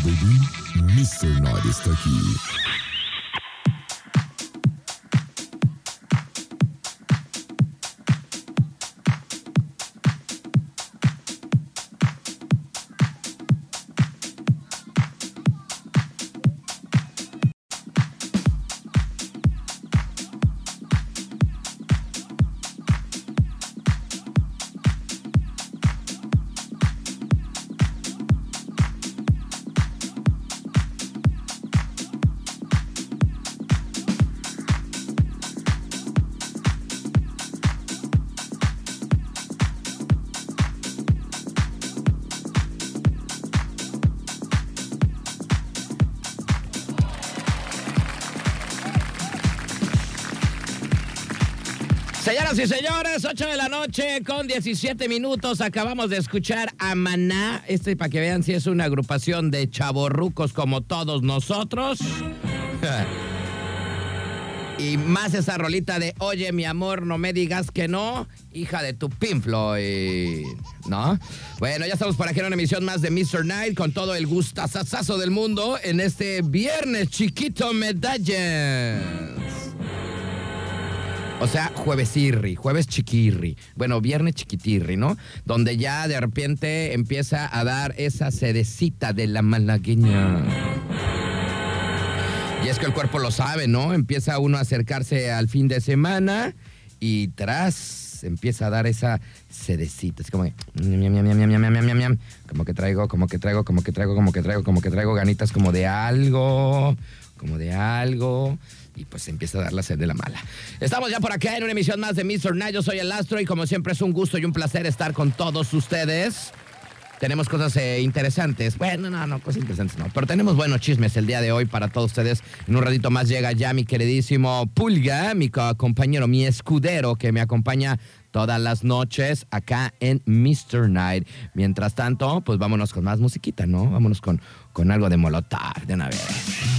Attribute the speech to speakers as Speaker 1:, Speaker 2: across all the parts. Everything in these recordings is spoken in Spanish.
Speaker 1: baby. Mr. Night está aquí.
Speaker 2: Señoras y señores, 8 de la noche con 17 minutos. Acabamos de escuchar a Maná. Este, para que vean si es una agrupación de chavorrucos como todos nosotros. y más esa rolita de Oye, mi amor, no me digas que no, hija de tu Pink Floyd, ¿no? Bueno, ya estamos por aquí en una emisión más de Mr. Night con todo el gustazazazo del mundo en este viernes chiquito medallas. O sea, jueves irri, jueves chiquirri, bueno, viernes chiquitirri, ¿no? Donde ya de repente empieza a dar esa sedecita de la malagueña. Y es que el cuerpo lo sabe, ¿no? Empieza uno a acercarse al fin de semana y tras empieza a dar esa sedecita, es como que, como que traigo, como que traigo, como que traigo, como que traigo, como que traigo ganitas como de algo, como de algo y pues empieza a dar la sed de la mala. Estamos ya por acá en una emisión más de Mr. Night. Yo soy el Astro y como siempre es un gusto y un placer estar con todos ustedes. Tenemos cosas eh, interesantes. Bueno, no, no, cosas interesantes no. Pero tenemos buenos chismes el día de hoy para todos ustedes. En un ratito más llega ya mi queridísimo Pulga, mi co- compañero, mi escudero que me acompaña todas las noches acá en Mr. Night. Mientras tanto, pues vámonos con más musiquita, ¿no? Vámonos con, con algo de Molotov de una vez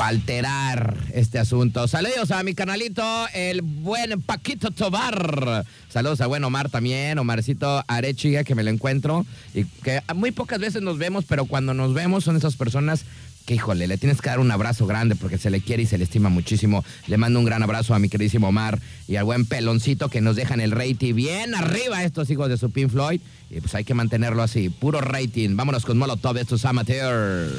Speaker 2: para alterar este asunto. Saludos a mi canalito, el buen Paquito Tobar. Saludos a buen Omar también, Omarcito Arechiga, que me lo encuentro. Y que muy pocas veces nos vemos, pero cuando nos vemos son esas personas que, híjole, le tienes que dar un abrazo grande porque se le quiere y se le estima muchísimo. Le mando un gran abrazo a mi queridísimo Omar y al buen Peloncito que nos dejan el rating bien arriba estos hijos de su Pink Floyd. Y pues hay que mantenerlo así, puro rating. Vámonos con Molotov, estos amateurs.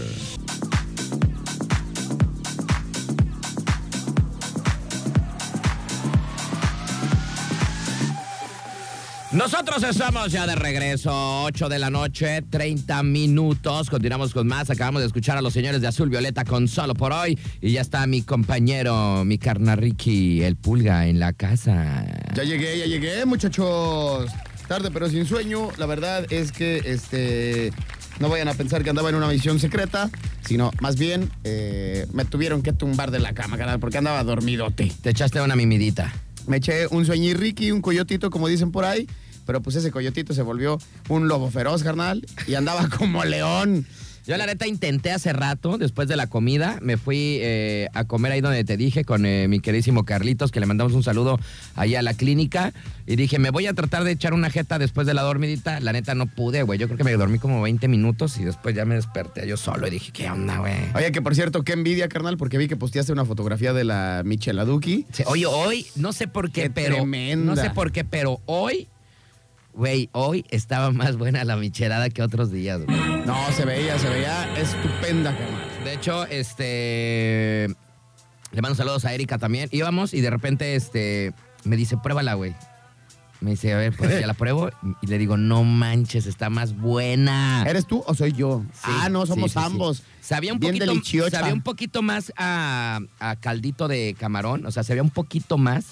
Speaker 2: Nosotros estamos ya de regreso, 8 de la noche, 30 minutos. Continuamos con más. Acabamos de escuchar a los señores de Azul Violeta con Solo por hoy. Y ya está mi compañero, mi carna Ricky, el pulga en la casa.
Speaker 3: Ya llegué, ya llegué, muchachos. Tarde pero sin sueño. La verdad es que este no vayan a pensar que andaba en una misión secreta, sino más bien eh, me tuvieron que tumbar de la cama, carnal, porque andaba dormidote.
Speaker 2: Te echaste una mimidita.
Speaker 3: Me eché un sueñirriqui, un coyotito, como dicen por ahí, pero pues ese coyotito se volvió un lobo feroz, carnal, y andaba como león.
Speaker 2: Yo la neta intenté hace rato, después de la comida, me fui eh, a comer ahí donde te dije con eh, mi queridísimo Carlitos, que le mandamos un saludo ahí a la clínica, y dije, me voy a tratar de echar una jeta después de la dormidita. La neta no pude, güey, yo creo que me dormí como 20 minutos y después ya me desperté yo solo y dije, ¿qué onda, güey?
Speaker 3: Oye, que por cierto, qué envidia, carnal, porque vi que posteaste una fotografía de la Micheladuki.
Speaker 2: Sí, Oye, hoy, no sé por qué,
Speaker 3: Qué
Speaker 2: pero.
Speaker 3: tremenda.
Speaker 2: No sé por qué, pero hoy, güey, hoy estaba más buena la michelada que otros días, güey.
Speaker 3: No, se veía, se veía estupenda, carnal.
Speaker 2: De hecho, este. Le mando saludos a Erika también. Íbamos y de repente, este. Me dice, pruébala, güey. Me dice, a ver, pues ya la pruebo. Y le digo, no manches, está más buena.
Speaker 3: ¿Eres tú o soy yo?
Speaker 2: Sí,
Speaker 3: ah, no, somos
Speaker 2: sí, sí,
Speaker 3: ambos.
Speaker 2: Sabía un
Speaker 3: Bien
Speaker 2: poquito,
Speaker 3: deliciosa.
Speaker 2: sabía un poquito más a, a caldito de camarón. O sea, sabía un poquito más.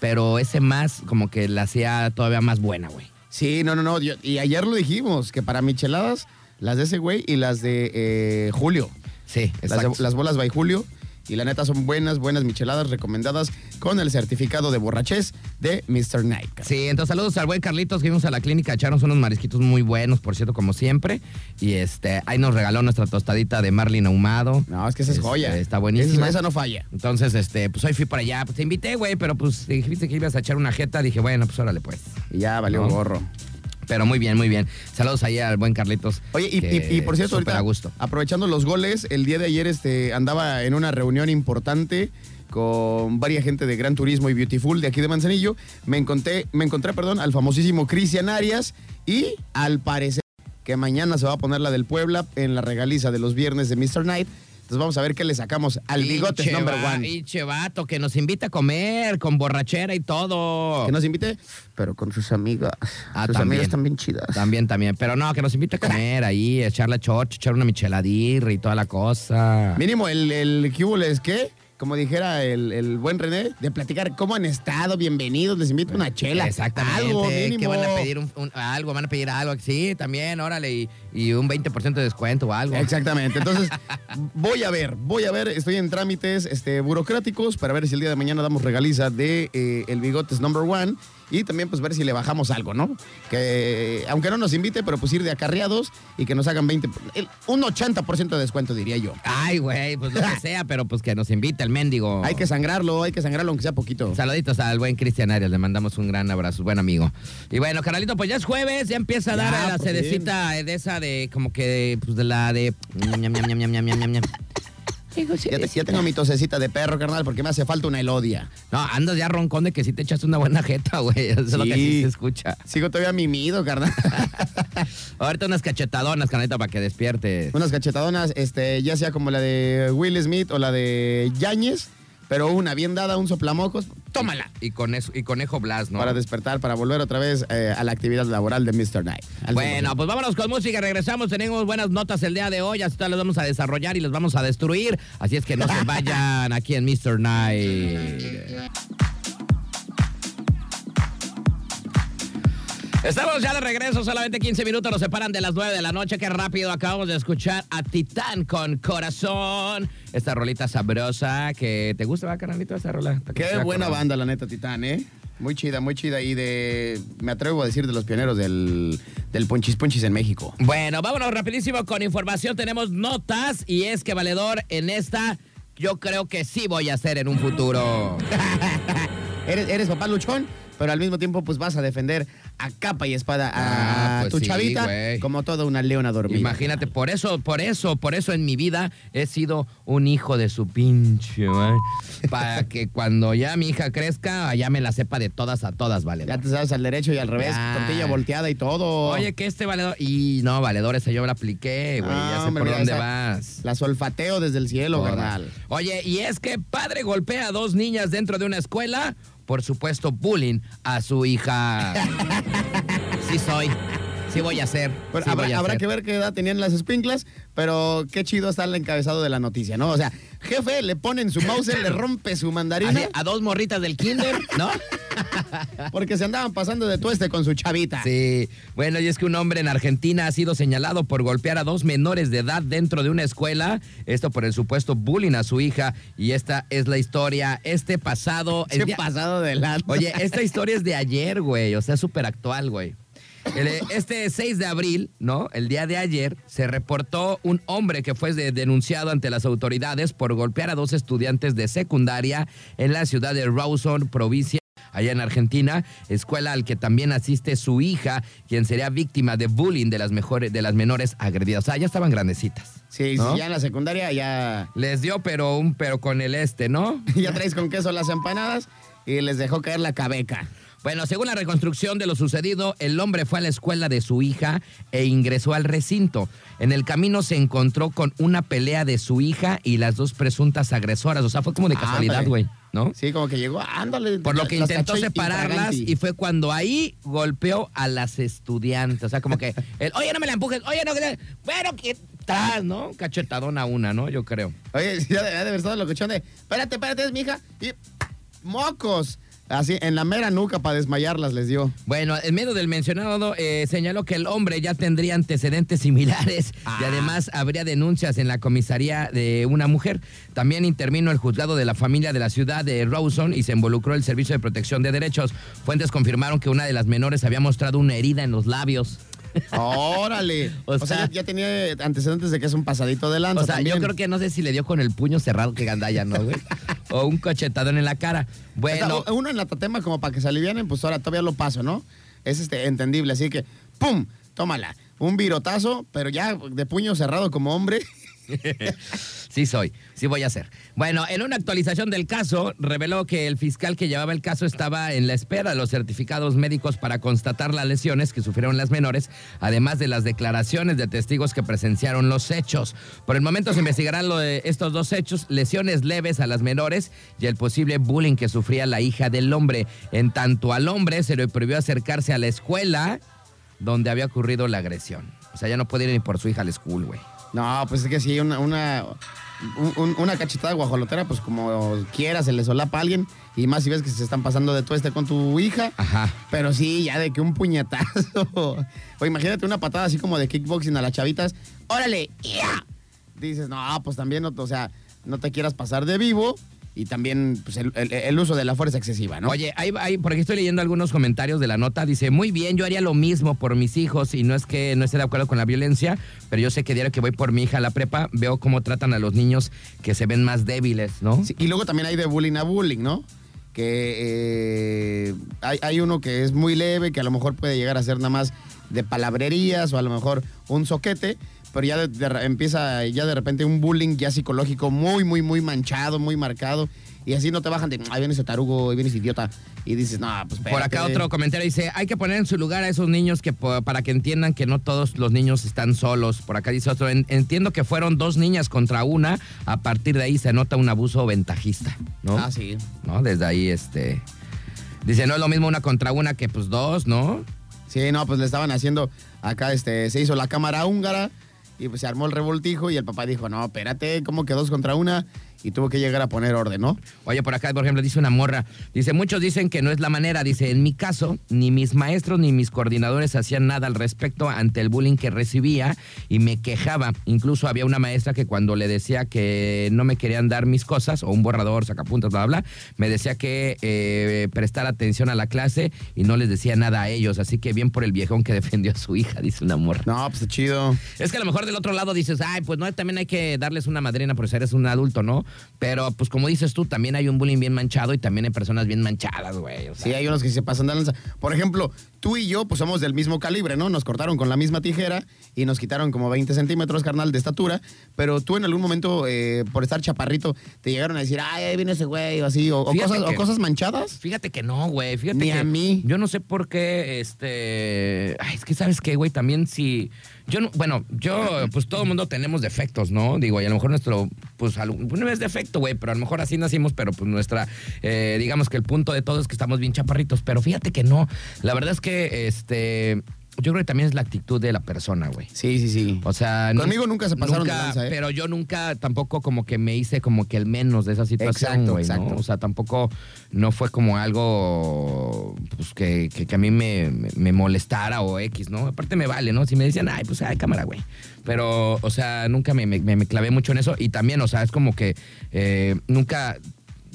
Speaker 2: Pero ese más, como que la hacía todavía más buena, güey.
Speaker 3: Sí, no, no, no. yo- y ayer lo dijimos, que para micheladas, las de ese güey y las de eh, Julio.
Speaker 2: Sí,
Speaker 3: Las, de- las bolas by Julio. Y la neta son buenas, buenas micheladas recomendadas con el certificado de borrachez de Mr. Night.
Speaker 2: Sí, entonces saludos al buen Carlitos que fuimos a la clínica a echarnos unos marisquitos muy buenos, por cierto, como siempre. Y este, ahí nos regaló nuestra tostadita de marlin ahumado.
Speaker 3: No, es que esa es
Speaker 2: Este,
Speaker 3: joya.
Speaker 2: Está buenísima.
Speaker 3: Esa, esa no falla.
Speaker 2: Entonces, este, pues hoy fui para allá. Pues te invité, güey, pero pues dijiste que ibas a echar una jeta. Dije, bueno, pues órale, pues.
Speaker 3: Y ya valió
Speaker 2: No.
Speaker 3: gorro.
Speaker 2: Pero muy bien, muy bien. Saludos ahí al buen Carlitos.
Speaker 3: Oye, y,
Speaker 2: que
Speaker 3: y- y por cierto, ahorita,
Speaker 2: a gusto.
Speaker 3: aprovechando los goles, el día de ayer este, andaba en una reunión importante con varias gente de Gran Turismo y Beautiful de aquí de Manzanillo. Me encontré, me encontré perdón, al famosísimo Cristian Arias y al parecer que mañana se va a poner la del Puebla en la regaliza de los viernes de Mr. Night. Entonces vamos a ver qué le sacamos al bigote number
Speaker 2: va-
Speaker 3: one.
Speaker 2: pinche vato que nos invita a comer con borrachera y todo.
Speaker 3: Que nos invite, pero con sus amigas.
Speaker 2: Ah,
Speaker 3: sus
Speaker 2: también.
Speaker 3: amigas también chidas.
Speaker 2: También, también. Pero no, que nos invite a comer ahí, echar la chocha, echar una micheladirra y toda la cosa.
Speaker 3: Mínimo el, el ¿qué hubo les qué? Como dijera el, el buen René, de platicar cómo han estado, bienvenidos, les invito una chela.
Speaker 2: Exactamente.
Speaker 3: Algo mínimo.
Speaker 2: que van a pedir un- un- algo, van a pedir algo. Sí, también, órale. Y, y un 20% de descuento o algo.
Speaker 3: Exactamente. Entonces, voy a ver, voy a ver, estoy en trámites este, burocráticos para ver si el día de mañana damos regaliza de eh, el Bigotes Number One y también pues ver si le bajamos algo, ¿no? Que aunque no nos invite, pero pues ir de acarreados y que nos hagan 20, el- un 80% de descuento diría yo.
Speaker 2: Ay, güey, pues lo que sea, pero pues que nos invite el mendigo.
Speaker 3: Hay que sangrarlo, hay que sangrarlo aunque sea poquito.
Speaker 2: Saluditos al buen Cristian Arias, le mandamos un gran abrazo, buen amigo. Y bueno, carnalito, pues ya es jueves, ya empieza a dar
Speaker 3: Ya,
Speaker 2: a la
Speaker 3: por
Speaker 2: sedecita de esa de, como que, pues de la de... ñam, ñam, ñam, ñam, ñam, ñam, ñam, ñam.
Speaker 3: Ya, te- ya tengo mi tosecita de perro, carnal, porque me hace falta una elodia.
Speaker 2: No, andas ya roncón de que si te echas una buena jeta, güey. Eso es lo que sí
Speaker 3: Sí.
Speaker 2: se escucha.
Speaker 3: Sigo todavía mimido, carnal.
Speaker 2: Ahorita unas cachetadonas, carnalito, para que despierte.
Speaker 3: Unas cachetadonas, este, ya sea como la de Will Smith o la de Yáñez, pero una bien dada, un soplamocos, tómala.
Speaker 2: Y con eso, y conejo Blas, ¿no?
Speaker 3: Para despertar, para volver otra vez eh, a la actividad laboral de Mr. Night. Al
Speaker 2: Bueno,
Speaker 3: 100%.
Speaker 2: pues vámonos con música, regresamos, tenemos buenas notas el día de hoy, así que las vamos a desarrollar y las vamos a destruir, así es que no se vayan aquí en Mr. Night. Estamos ya de regreso, solamente 15 minutos nos separan de las 9 de la noche. Qué rápido acabamos de escuchar a Titán con Corazón. Esta rolita sabrosa que te gusta, ¿va, carnalito, esa rola? ¿Te
Speaker 3: Qué buena banda, la neta, Titán, ¿eh? Muy chida, muy chida. Y de, me atrevo a decir, de los pioneros del, del Ponchis Ponchis en México.
Speaker 2: Bueno, vámonos rapidísimo con información. Tenemos notas y es que Valedor en esta yo creo que sí voy a hacer en un futuro.
Speaker 3: Eres, eres papá luchón, pero al mismo tiempo pues vas a defender a capa y espada a
Speaker 2: Ah, pues
Speaker 3: tu
Speaker 2: sí,
Speaker 3: chavita como toda una leona dormida.
Speaker 2: Imagínate, por eso, por eso, por eso en mi vida he sido un hijo de su pinche. Para que cuando ya mi hija crezca, ya me la sepa de todas a todas,
Speaker 3: Ya
Speaker 2: valedor.
Speaker 3: te sabes al derecho y al revés,
Speaker 2: Ya.
Speaker 3: tortilla volteada y todo.
Speaker 2: Oye, que este valedor. Y no, valedor, esa yo la apliqué, güey.
Speaker 3: Ah,
Speaker 2: ya sé
Speaker 3: hombre,
Speaker 2: por dónde vas.
Speaker 3: La solfateo desde el cielo, carnal.
Speaker 2: Oye, y es que padre golpea a dos niñas dentro de una escuela, por supuesto, bullying a su hija. Sí soy. Sí voy a hacer.
Speaker 3: Pero
Speaker 2: sí
Speaker 3: habrá, que ver qué edad tenían las espinclas, pero qué chido está el encabezado de la noticia, ¿no? O sea, jefe le pone en su mouse, le rompe su mandarina
Speaker 2: Así, a dos morritas del kinder, ¿no?
Speaker 3: porque se andaban pasando de tueste con su chavita.
Speaker 2: Sí. Bueno, y es que un hombre en Argentina ha sido señalado por golpear a dos menores de edad dentro de una escuela. Esto por el supuesto bullying a su hija. Y esta es la historia. Este pasado. día-
Speaker 3: pasado de.
Speaker 2: Oye, esta historia es de ayer, güey. O sea, súper actual, güey. Eh, Este 6 de abril, ¿no? El día de ayer, se reportó un hombre que fue de- denunciado ante las autoridades por golpear a dos estudiantes de secundaria en la ciudad de Rawson, provincia, allá en Argentina, escuela al que también asiste su hija, quien sería víctima de bullying de las, mejores, de las menores agredidas. O sea, ya estaban grandecitas.
Speaker 3: Sí,
Speaker 2: ¿no?
Speaker 3: sí, ya en la secundaria ya,
Speaker 2: Les dio, pero un pero con el este, ¿no?
Speaker 3: ya traes con queso las empanadas y les dejó caer la cabeca.
Speaker 2: Bueno, según la reconstrucción de lo sucedido, el hombre fue a la escuela de su hija e ingresó al recinto. En el camino se encontró con una pelea de su hija y las dos presuntas agresoras. O sea, fue como de casualidad,
Speaker 3: Ándale.
Speaker 2: güey, ¿no?
Speaker 3: Sí, como que llegó, ándale.
Speaker 2: Por lo que intentó separarlas y fue cuando ahí golpeó a las estudiantes. O sea, como que, el, oye, no me la empujes, oye, no, que- bueno, que tras, ¿no? Cachetadona una, ¿no? Yo creo.
Speaker 3: Oye, sí, ha de, ha de haber estado locochón de, espérate, espérate, es mi hija. Y mocos. Así, en la mera nuca para desmayarlas les dio.
Speaker 2: Bueno, en medio del mencionado eh, señaló que el hombre ya tendría antecedentes similares y
Speaker 3: Ah.
Speaker 2: además habría denuncias en la comisaría de una mujer. También intervino el juzgado de la familia de la ciudad de Rawson y se involucró el Servicio de Protección de Derechos. Fuentes confirmaron que una de las menores había mostrado una herida en los labios.
Speaker 3: Órale.
Speaker 2: O
Speaker 3: o, sea,
Speaker 2: sea-
Speaker 3: ya, ya tenía antecedentes de que es un pasadito de lanza
Speaker 2: O sea,
Speaker 3: también.
Speaker 2: yo creo que no sé si le dio con el puño cerrado que gandalla, ¿no, güey? o un cochetadón en la cara. Bueno,
Speaker 3: uno en la tatema como para que se alivianen, pues ahora todavía lo paso, ¿no? Es este entendible, así que ¡pum! Tómala. Un virotazo, pero ya de puño cerrado como hombre.
Speaker 2: Sí soy, sí voy a hacer. Bueno, en una actualización del caso, reveló que el fiscal que llevaba el caso estaba en la espera de los certificados médicos para constatar las lesiones que sufrieron las menores, además de las declaraciones de testigos que presenciaron los hechos. Por el momento se investigarán lo de estos dos hechos, lesiones leves a las menores y el posible bullying que sufría la hija del hombre. En tanto al hombre se le prohibió acercarse a la escuela donde había ocurrido la agresión. O sea, ya no puede ir ni por su hija a la school, güey.
Speaker 3: No, pues es que sí, una, una, un- un- una cachetada guajolotera, pues como quiera, se le solapa a alguien. Y más si ves que se están pasando de tueste con tu hija.
Speaker 2: Ajá.
Speaker 3: Pero sí, ya de que un puñetazo. O imagínate una patada así como de kickboxing a las chavitas. ¡Órale! ¡Ya! Dices, no, pues también, no, o sea, no te quieras pasar de vivo. Y también pues, el, el- el uso de la fuerza excesiva, ¿no?
Speaker 2: Oye, ahí, ahí, por aquí estoy leyendo algunos comentarios de la nota. Dice, muy bien, yo haría lo mismo por mis hijos y no es que no esté de acuerdo con la violencia, pero yo sé que diario que voy por mi hija a la prepa, veo cómo tratan a los niños que se ven más débiles, ¿no?
Speaker 3: Sí, y luego también hay de bullying a bullying, ¿no? Que eh, hay, hay uno que es muy leve, que a lo mejor puede llegar a ser nada más de palabrerías o a lo mejor un soquete, pero ya de- de re- empieza ya de repente un bullying ya psicológico muy, muy, muy manchado, muy marcado. Y así no te bajan de, ay, vienes tarugo, ahí vienes idiota. Y dices, no, pues
Speaker 2: Por acá
Speaker 3: espérate".
Speaker 2: otro comentario dice, hay que poner en su lugar a esos niños que para que entiendan que no todos los niños están solos. Por acá dice otro, "En- entiendo que fueron dos niñas contra una, a partir de ahí se nota un abuso ventajista, ¿no?
Speaker 3: Ah, sí.
Speaker 2: ¿No? Desde ahí, este... Dice, no es lo mismo una contra una que pues dos, ¿no?
Speaker 3: Sí, no, pues le estaban haciendo acá, este, se hizo la cámara húngara y pues se armó el revoltijo y el papá dijo, no, espérate, ¿cómo que dos contra una? Y tuvo que llegar a poner orden, ¿no?
Speaker 2: Oye, por acá, por ejemplo, dice una morra. Dice, muchos dicen que no es la manera. Dice, en mi caso, ni mis maestros ni mis coordinadores hacían nada al respecto ante el bullying que recibía y me quejaba. Incluso había una maestra que cuando le decía que no me querían dar mis cosas, o un borrador, sacapuntas, bla, bla, bla, me decía que eh, prestara atención a la clase y no les decía nada a ellos. Así que bien por el viejón que defendió a su hija, dice una morra.
Speaker 3: No, pues chido.
Speaker 2: Es que a lo mejor del otro lado dices, ay, pues no, también hay que darles una madrina por ser eres un adulto, ¿no? Pero pues como dices tú, también hay un bullying bien manchado y también hay personas bien manchadas, güey. o sea.
Speaker 3: Sí, hay unos que se pasan de lanza. Por ejemplo, tú y yo, pues somos del mismo calibre, ¿no? Nos cortaron con la misma tijera y nos quitaron como 20 centímetros, carnal, de estatura. Pero tú en algún momento, eh, por estar chaparrito, te llegaron a decir, ay, ahí viene ese güey, o así, o, cosas, o
Speaker 2: que-
Speaker 3: cosas manchadas.
Speaker 2: Fíjate que no, güey. Fíjate
Speaker 3: Ni
Speaker 2: que
Speaker 3: a mí.
Speaker 2: Yo no sé por qué, este. Ay, es que sabes qué, güey, también si. Yo no, bueno, yo, pues todo el mundo tenemos defectos, ¿no? Digo, y a lo mejor nuestro, pues no es defecto, güey, pero a lo mejor así nacimos, pero pues nuestra, eh, digamos que el punto de todo es que estamos bien chaparritos, pero fíjate que no. La verdad es que, este. Yo creo que también es la actitud de la persona, güey.
Speaker 3: Sí, sí, sí.
Speaker 2: O sea,
Speaker 3: Conmigo nunca se pasaron de
Speaker 2: nunca-
Speaker 3: lanza, ¿eh?
Speaker 2: Pero yo nunca tampoco como que me hice como que el menos de esa situación,
Speaker 3: Exacto,
Speaker 2: güey, ¿no?
Speaker 3: exacto.
Speaker 2: O sea, tampoco no fue como algo pues, que, que- que a mí me, me- me molestara o X, ¿no? Aparte me vale, ¿no? Si me decían, ay, pues, ay, cámara, güey. Pero, o sea, nunca me, me- me clavé mucho en eso. Y también, o sea, es como que eh, nunca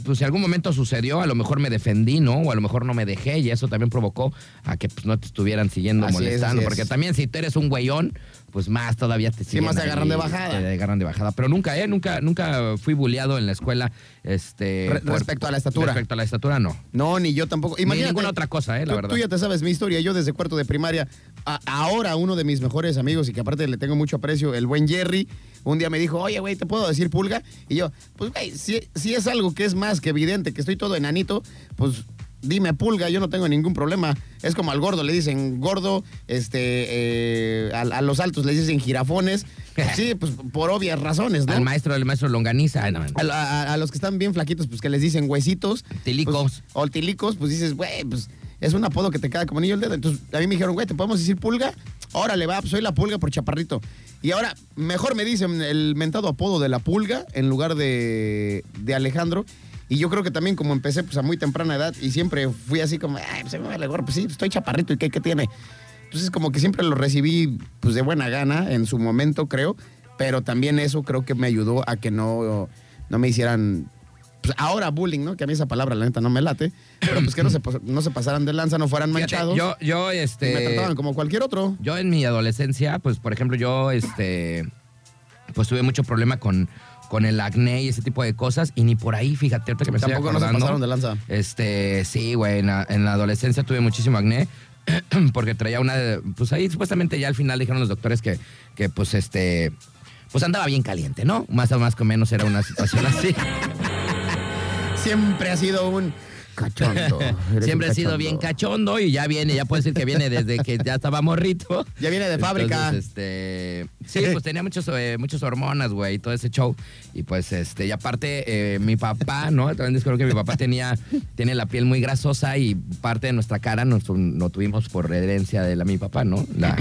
Speaker 2: pues si algún momento sucedió, a lo mejor me defendí, ¿no? O a lo mejor no me dejé y eso también provocó a que pues, no te estuvieran siguiendo
Speaker 3: Así
Speaker 2: molestando.
Speaker 3: es.
Speaker 2: Porque también si tú eres un güeyón, pues más todavía te siguen
Speaker 3: más te agarran de bajada.
Speaker 2: Te agarran de bajada. Pero nunca, ¿eh? Nunca, nunca fui bulleado en la escuela. Este,
Speaker 3: Re- respecto a la estatura.
Speaker 2: Respecto a la estatura, no.
Speaker 3: No, ni yo tampoco.
Speaker 2: Ni
Speaker 3: Imagínate.
Speaker 2: ninguna otra cosa, ¿eh? La
Speaker 3: tú,
Speaker 2: verdad.
Speaker 3: tú ya te sabes mi historia. Yo desde cuarto de primaria, a- ahora uno de mis mejores amigos y que aparte le tengo mucho aprecio, el buen Jerry, un día me dijo, oye, güey, ¿te puedo decir pulga? Y yo, pues, güey, si, si es algo que es más que evidente, que estoy todo enanito, pues dime pulga, yo no tengo ningún problema. Es como al gordo, le dicen gordo, este, eh, a, a los altos les dicen jirafones. Sí, pues por obvias razones, ¿no?
Speaker 2: Al maestro, el maestro Longaniza. no, no.
Speaker 3: A, a- a los que están bien flaquitos, pues que les dicen huesitos.
Speaker 2: Tilicos.
Speaker 3: Pues, o tilicos, pues dices, güey, pues es un apodo que te queda como anillo al dedo. Entonces a mí me dijeron, güey, ¿te podemos decir pulga? Órale, va, pues soy la pulga por chaparrito. Y ahora, mejor me dicen el mentado apodo de la pulga en lugar de, de Alejandro. Y yo creo que también como empecé pues a muy temprana edad y siempre fui así como, ay, pues, me vale gorro, pues sí, estoy chaparrito y qué, qué tiene. Entonces como que siempre lo recibí pues de buena gana en su momento, creo. Pero también eso creo que me ayudó a que no, no me hicieran pues ahora bullying, ¿no? Que a mí esa palabra, la neta, no me late. Pero pues que no se, no se pasaran de lanza, no fueran
Speaker 2: Fíjate,
Speaker 3: manchados.
Speaker 2: yo, yo,
Speaker 3: y
Speaker 2: este.
Speaker 3: me trataban como cualquier otro.
Speaker 2: Yo en mi adolescencia, pues, por ejemplo, yo, este, pues tuve mucho problema con, con el acné y ese tipo de cosas. Y ni por ahí, fíjate, ahorita que me
Speaker 3: Tampoco
Speaker 2: estoy acordando.
Speaker 3: pasaron de lanza.
Speaker 2: Este, sí, güey, en la, en la adolescencia tuve muchísimo acné. porque traía una, pues ahí supuestamente ya al final dijeron los doctores que, que pues este, pues andaba bien caliente, ¿no? Más o más o menos era una situación así.
Speaker 3: Siempre ha sido un cachondo.
Speaker 2: Siempre ha sido bien cachondo y ya viene, ya puede decir que viene desde que ya estaba morrito.
Speaker 3: Ya viene de fábrica.
Speaker 2: Entonces, este, sí, pues tenía muchos, eh, muchas hormonas, güey, y todo ese show. Y pues, este, y aparte, eh, mi papá, ¿no? También descubrí que mi papá tenía, tiene la piel muy grasosa y parte de nuestra cara nos, lo tuvimos por herencia de la mi papá, ¿no? La,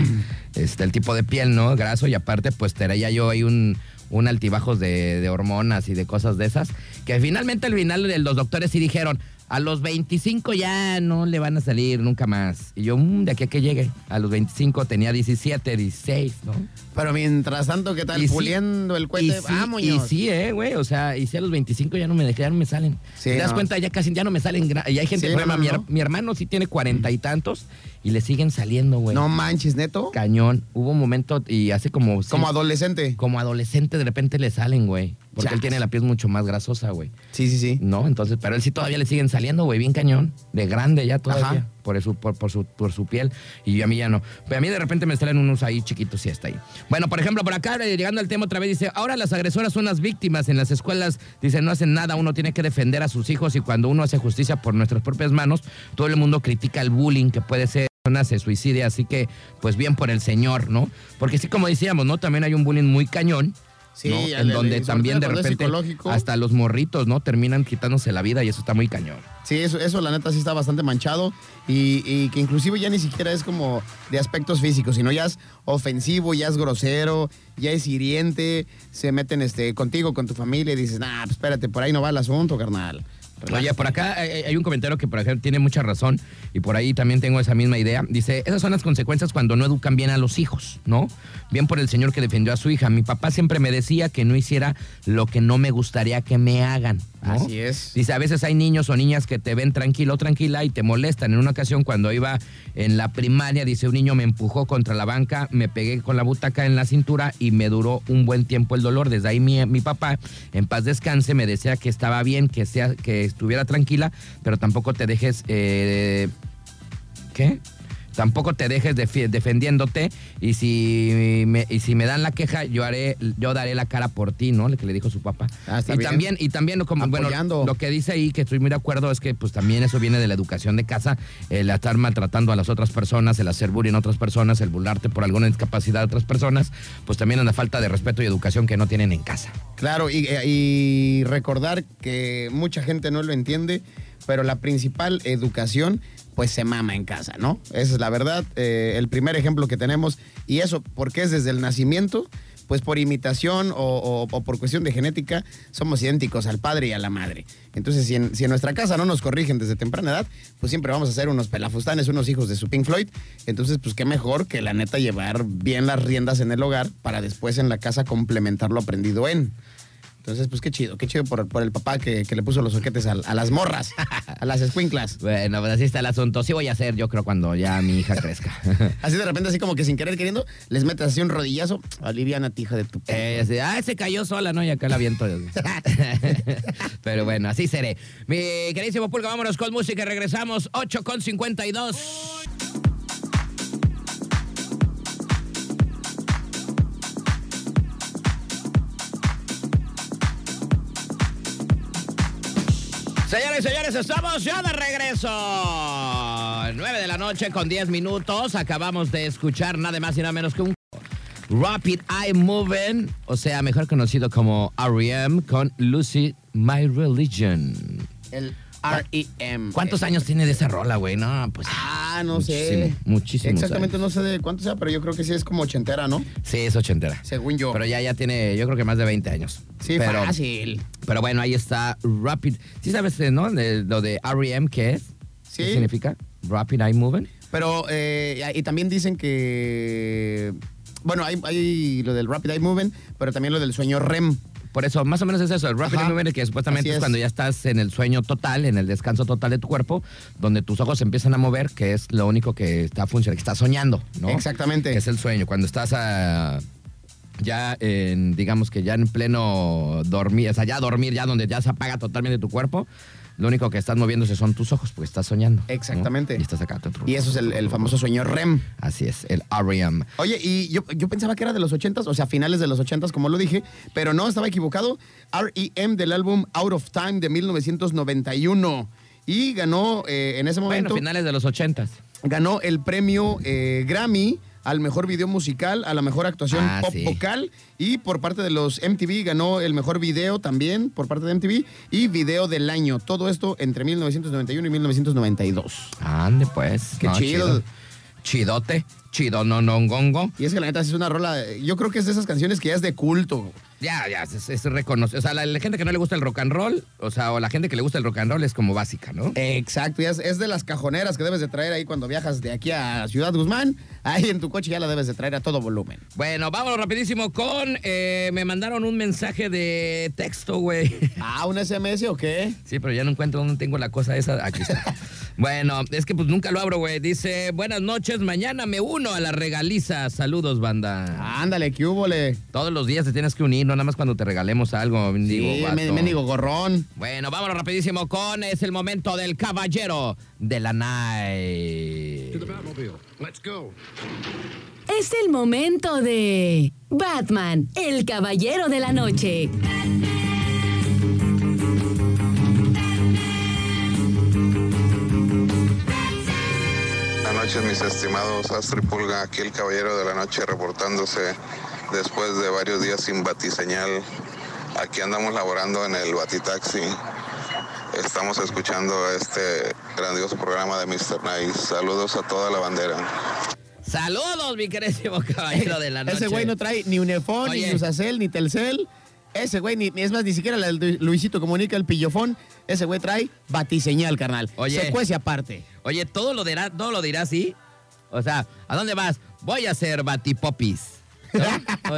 Speaker 2: este, el tipo de piel, ¿no? Graso y aparte, pues traía yo ahí un un altibajos de, de hormonas y de cosas de esas, que finalmente al final los doctores sí dijeron, a los 25 ya no le van a salir nunca más. Y yo, "Mm, de aquí a que llegue. A los 25 tenía 17, 16, ¿no?
Speaker 3: Pero mientras tanto, ¿qué tal?
Speaker 2: Y sí,
Speaker 3: Puliendo el
Speaker 2: Y
Speaker 3: cohete.
Speaker 2: sí, y sí, eh, güey. O sea, y sí a los 25 ya no me dejé, ya no me salen.
Speaker 3: Sí,
Speaker 2: ¿Te das
Speaker 3: no.
Speaker 2: cuenta? Ya casi ya no me salen. Y hay gente,
Speaker 3: Sí,
Speaker 2: ejemplo,
Speaker 3: no,
Speaker 2: mi,
Speaker 3: no,
Speaker 2: her-
Speaker 3: no.
Speaker 2: mi hermano sí tiene cuarenta y tantos y le siguen saliendo, güey.
Speaker 3: No manches, neto.
Speaker 2: Cañón. Hubo un momento y hace como...
Speaker 3: Como adolescente.
Speaker 2: como adolescente de repente le salen, güey. Porque él tiene la piel mucho más grasosa, güey.
Speaker 3: Sí, sí, sí.
Speaker 2: No, entonces, pero él sí todavía le siguen saliendo, güey, bien cañón. De grande ya todavía.
Speaker 3: Ajá.
Speaker 2: Por, su, por, por su, por su piel. Y a mí ya no. Pero a mí de repente me salen unos ahí chiquitos y hasta ahí. Bueno, por ejemplo, por acá, eh, llegando al tema otra vez, dice, ahora las agresoras son las víctimas en las escuelas. Dice, no hacen nada, uno tiene que defender a sus hijos y cuando uno hace justicia por nuestras propias manos, todo el mundo critica el bullying que puede ser se suicide, así que pues bien por el señor, ¿no? Porque sí, como decíamos, ¿no? También hay un bullying muy cañón.
Speaker 3: Sí,
Speaker 2: en donde también de repente hasta los morritos, ¿no? Terminan quitándose la vida y eso está muy cañón.
Speaker 3: Sí, eso, eso la neta sí está bastante manchado y, y que inclusive ya ni siquiera es como de aspectos físicos, sino ya es ofensivo, ya es grosero, ya es hiriente, se meten este, contigo, con tu familia y dices, nah, pues espérate, por ahí no va el asunto, carnal.
Speaker 2: Oye, por acá hay, hay un comentario que por ejemplo tiene mucha razón y por ahí también tengo esa misma idea. Dice, esas son las consecuencias cuando no educan bien a los hijos, ¿no? Bien por el señor que defendió a su hija. Mi papá siempre me decía que no hiciera lo que no me gustaría que me hagan. ¿no?
Speaker 3: Así es.
Speaker 2: Dice, a veces hay niños o niñas que te ven tranquilo o tranquila y te molestan. En una ocasión cuando iba en la primaria, dice, un niño me empujó contra la banca, me pegué con la butaca en la cintura y me duró un buen tiempo el dolor. Desde ahí mi, mi papá, en paz descanse, me decía que estaba bien, que, sea, que estuviera tranquila, pero tampoco te dejes... eh, ¿Qué? Tampoco te dejes defendiéndote y si me, y si me dan la queja yo haré yo daré la cara por ti, ¿no? Lo que le dijo su papá.
Speaker 3: Ah,
Speaker 2: y
Speaker 3: bien.
Speaker 2: también y también como bueno, lo que dice ahí que estoy muy de acuerdo es que pues también eso viene de la educación de casa, el estar maltratando a las otras personas, el hacer bullying a otras personas, el burlarte por alguna discapacidad de otras personas, pues también es la falta de respeto y educación que no tienen en casa.
Speaker 3: Claro, y, eh, y recordar que mucha gente no lo entiende, pero la principal educación pues se mama en casa, ¿no? Esa es la verdad, eh, el primer ejemplo que tenemos, y eso porque es desde el nacimiento, pues por imitación o, por cuestión de genética, somos idénticos al padre y a la madre. Entonces, si en, si en nuestra casa no nos corrigen desde temprana edad, pues siempre vamos a ser unos pelafustanes, unos hijos de su Pink Floyd. Entonces, pues qué mejor que la neta llevar bien las riendas en el hogar para después en la casa complementar lo aprendido en. Entonces, pues qué chido, qué chido por, por el papá que, que le puso los soquetes a, a las morras, a las escuinclas.
Speaker 2: Bueno, pues así está el asunto. Sí voy a hacer, yo creo, cuando ya mi hija crezca.
Speaker 3: Así de repente, así como que sin querer queriendo, les metes así un rodillazo. Aliviana, hija de tu... p-".
Speaker 2: Eh, así, ah, se cayó sola, ¿no? Y acá la viento. Pero bueno, así seré. Mi queridísimo Pulga, vámonos con música. Regresamos 8 con 52. Señores y señores, estamos ya de regreso. 9 de la noche con 10 minutos. Acabamos de escuchar nada más y nada menos que un Rapid Eye Moving, o sea, mejor conocido como R.E.M. con Lucy My Religion.
Speaker 3: El R.E.M.
Speaker 2: ¿Cuántos años tiene de esa rola, güey? No, pues.
Speaker 3: Ah, no sé.
Speaker 2: muchísimo.
Speaker 3: Exactamente, no sé de cuánto sea, pero yo creo que sí es como ochentera, ¿no?
Speaker 2: Sí, es ochentera.
Speaker 3: Según yo.
Speaker 2: Pero ya, ya tiene, yo creo que más de 20 años.
Speaker 3: sí,
Speaker 2: pero,
Speaker 3: fácil.
Speaker 2: Pero bueno, ahí está Rapid. ¿Sí sabes, eh, no? De- lo de R.E.M. qué es?
Speaker 3: Sí.
Speaker 2: ¿Qué significa? Rapid Eye Moving.
Speaker 3: Pero, eh, y también dicen que. Bueno, hay, hay lo del Rapid Eye Movement, pero también lo del sueño REM.
Speaker 2: Por eso, más o menos es eso, el rapid eye movement, que supuestamente es. cuando ya estás en el sueño total, en el descanso total de tu cuerpo, donde tus ojos se empiezan a mover, que es lo único que está funcionando, que estás soñando, ¿no?
Speaker 3: Exactamente.
Speaker 2: Que es el sueño. Cuando estás ah, ya en, digamos que ya en pleno dormir, o sea, ya dormir, ya donde ya se apaga totalmente tu cuerpo, Lo único que estás moviéndose son tus ojos, porque estás soñando. ¿no?
Speaker 3: Exactamente.
Speaker 2: Y estás acá.
Speaker 3: Y eso es el, famoso sueño REM.
Speaker 2: Así es, el REM.
Speaker 3: Oye, y yo, yo pensaba que era de los 80s, o sea, finales de los 80s, como lo dije, pero no, estaba equivocado. REM del álbum Out of Time de 1991. Y ganó eh, en ese momento.
Speaker 2: Bueno, finales de los ochentas.
Speaker 3: ganó el premio eh, Grammy al mejor video musical, a la mejor actuación
Speaker 2: Ah,
Speaker 3: pop
Speaker 2: sí.
Speaker 3: vocal y por parte de los MTV ganó el mejor video también por parte de MTV y video del año. Todo esto entre 1991 y 1992.
Speaker 2: Ande, pues.
Speaker 3: Qué chido.
Speaker 2: Chidote, chido no no gongo.
Speaker 3: Y es que la neta es una rola, yo creo que es de esas canciones que ya es de culto.
Speaker 2: Ya, ya, es, es reconocido. O sea, la, la gente que no le gusta el rock and roll, o sea, o la gente que le gusta el rock and roll es como básica, ¿no?
Speaker 3: Exacto, y es, es de las cajoneras que debes de traer ahí cuando viajas de aquí a Ciudad Guzmán. Ahí en tu coche ya la debes de traer a todo volumen.
Speaker 2: Bueno, vámonos rapidísimo con... eh, me mandaron un mensaje de texto, güey.
Speaker 3: Ah, ¿un SMS o qué?
Speaker 2: Sí, pero ya no encuentro dónde tengo la cosa esa. Aquí está. bueno, es que pues nunca lo abro, güey. Dice, buenas noches, mañana me uno a la regaliza. Saludos, banda.
Speaker 3: Ándale, ¿qué hubo, le?
Speaker 2: Todos los días te tienes que unir, no nada más cuando te regalemos algo, mendigo
Speaker 3: Sí,
Speaker 2: vato.
Speaker 3: mendigo gorrón.
Speaker 2: Bueno, vámonos rapidísimo con es el momento del caballero de la night.
Speaker 4: Es el momento de Batman, el caballero de la noche.
Speaker 5: Noches, mis estimados Astro y Pulga. Aquí el caballero de la noche reportándose después de varios días sin batiseñal. Aquí andamos laborando en el Batitaxi. Estamos escuchando este grandioso programa de Mr. Nice. Saludos a toda la bandera.
Speaker 2: Saludos, mi querísimo caballero de la noche.
Speaker 3: Ese güey no trae ni Unifón,
Speaker 2: Oye.
Speaker 3: ni Usacel, ni Telcel. Ese güey, ni, es más, ni siquiera la Luisito comunica el pillofón. Ese güey trae batiseñal, carnal.
Speaker 2: Oye.
Speaker 3: Se cuece aparte.
Speaker 2: Oye, todo lo dirá, todo lo dirá así. O sea, ¿a dónde vas? Voy a hacer batipopis. ¿no?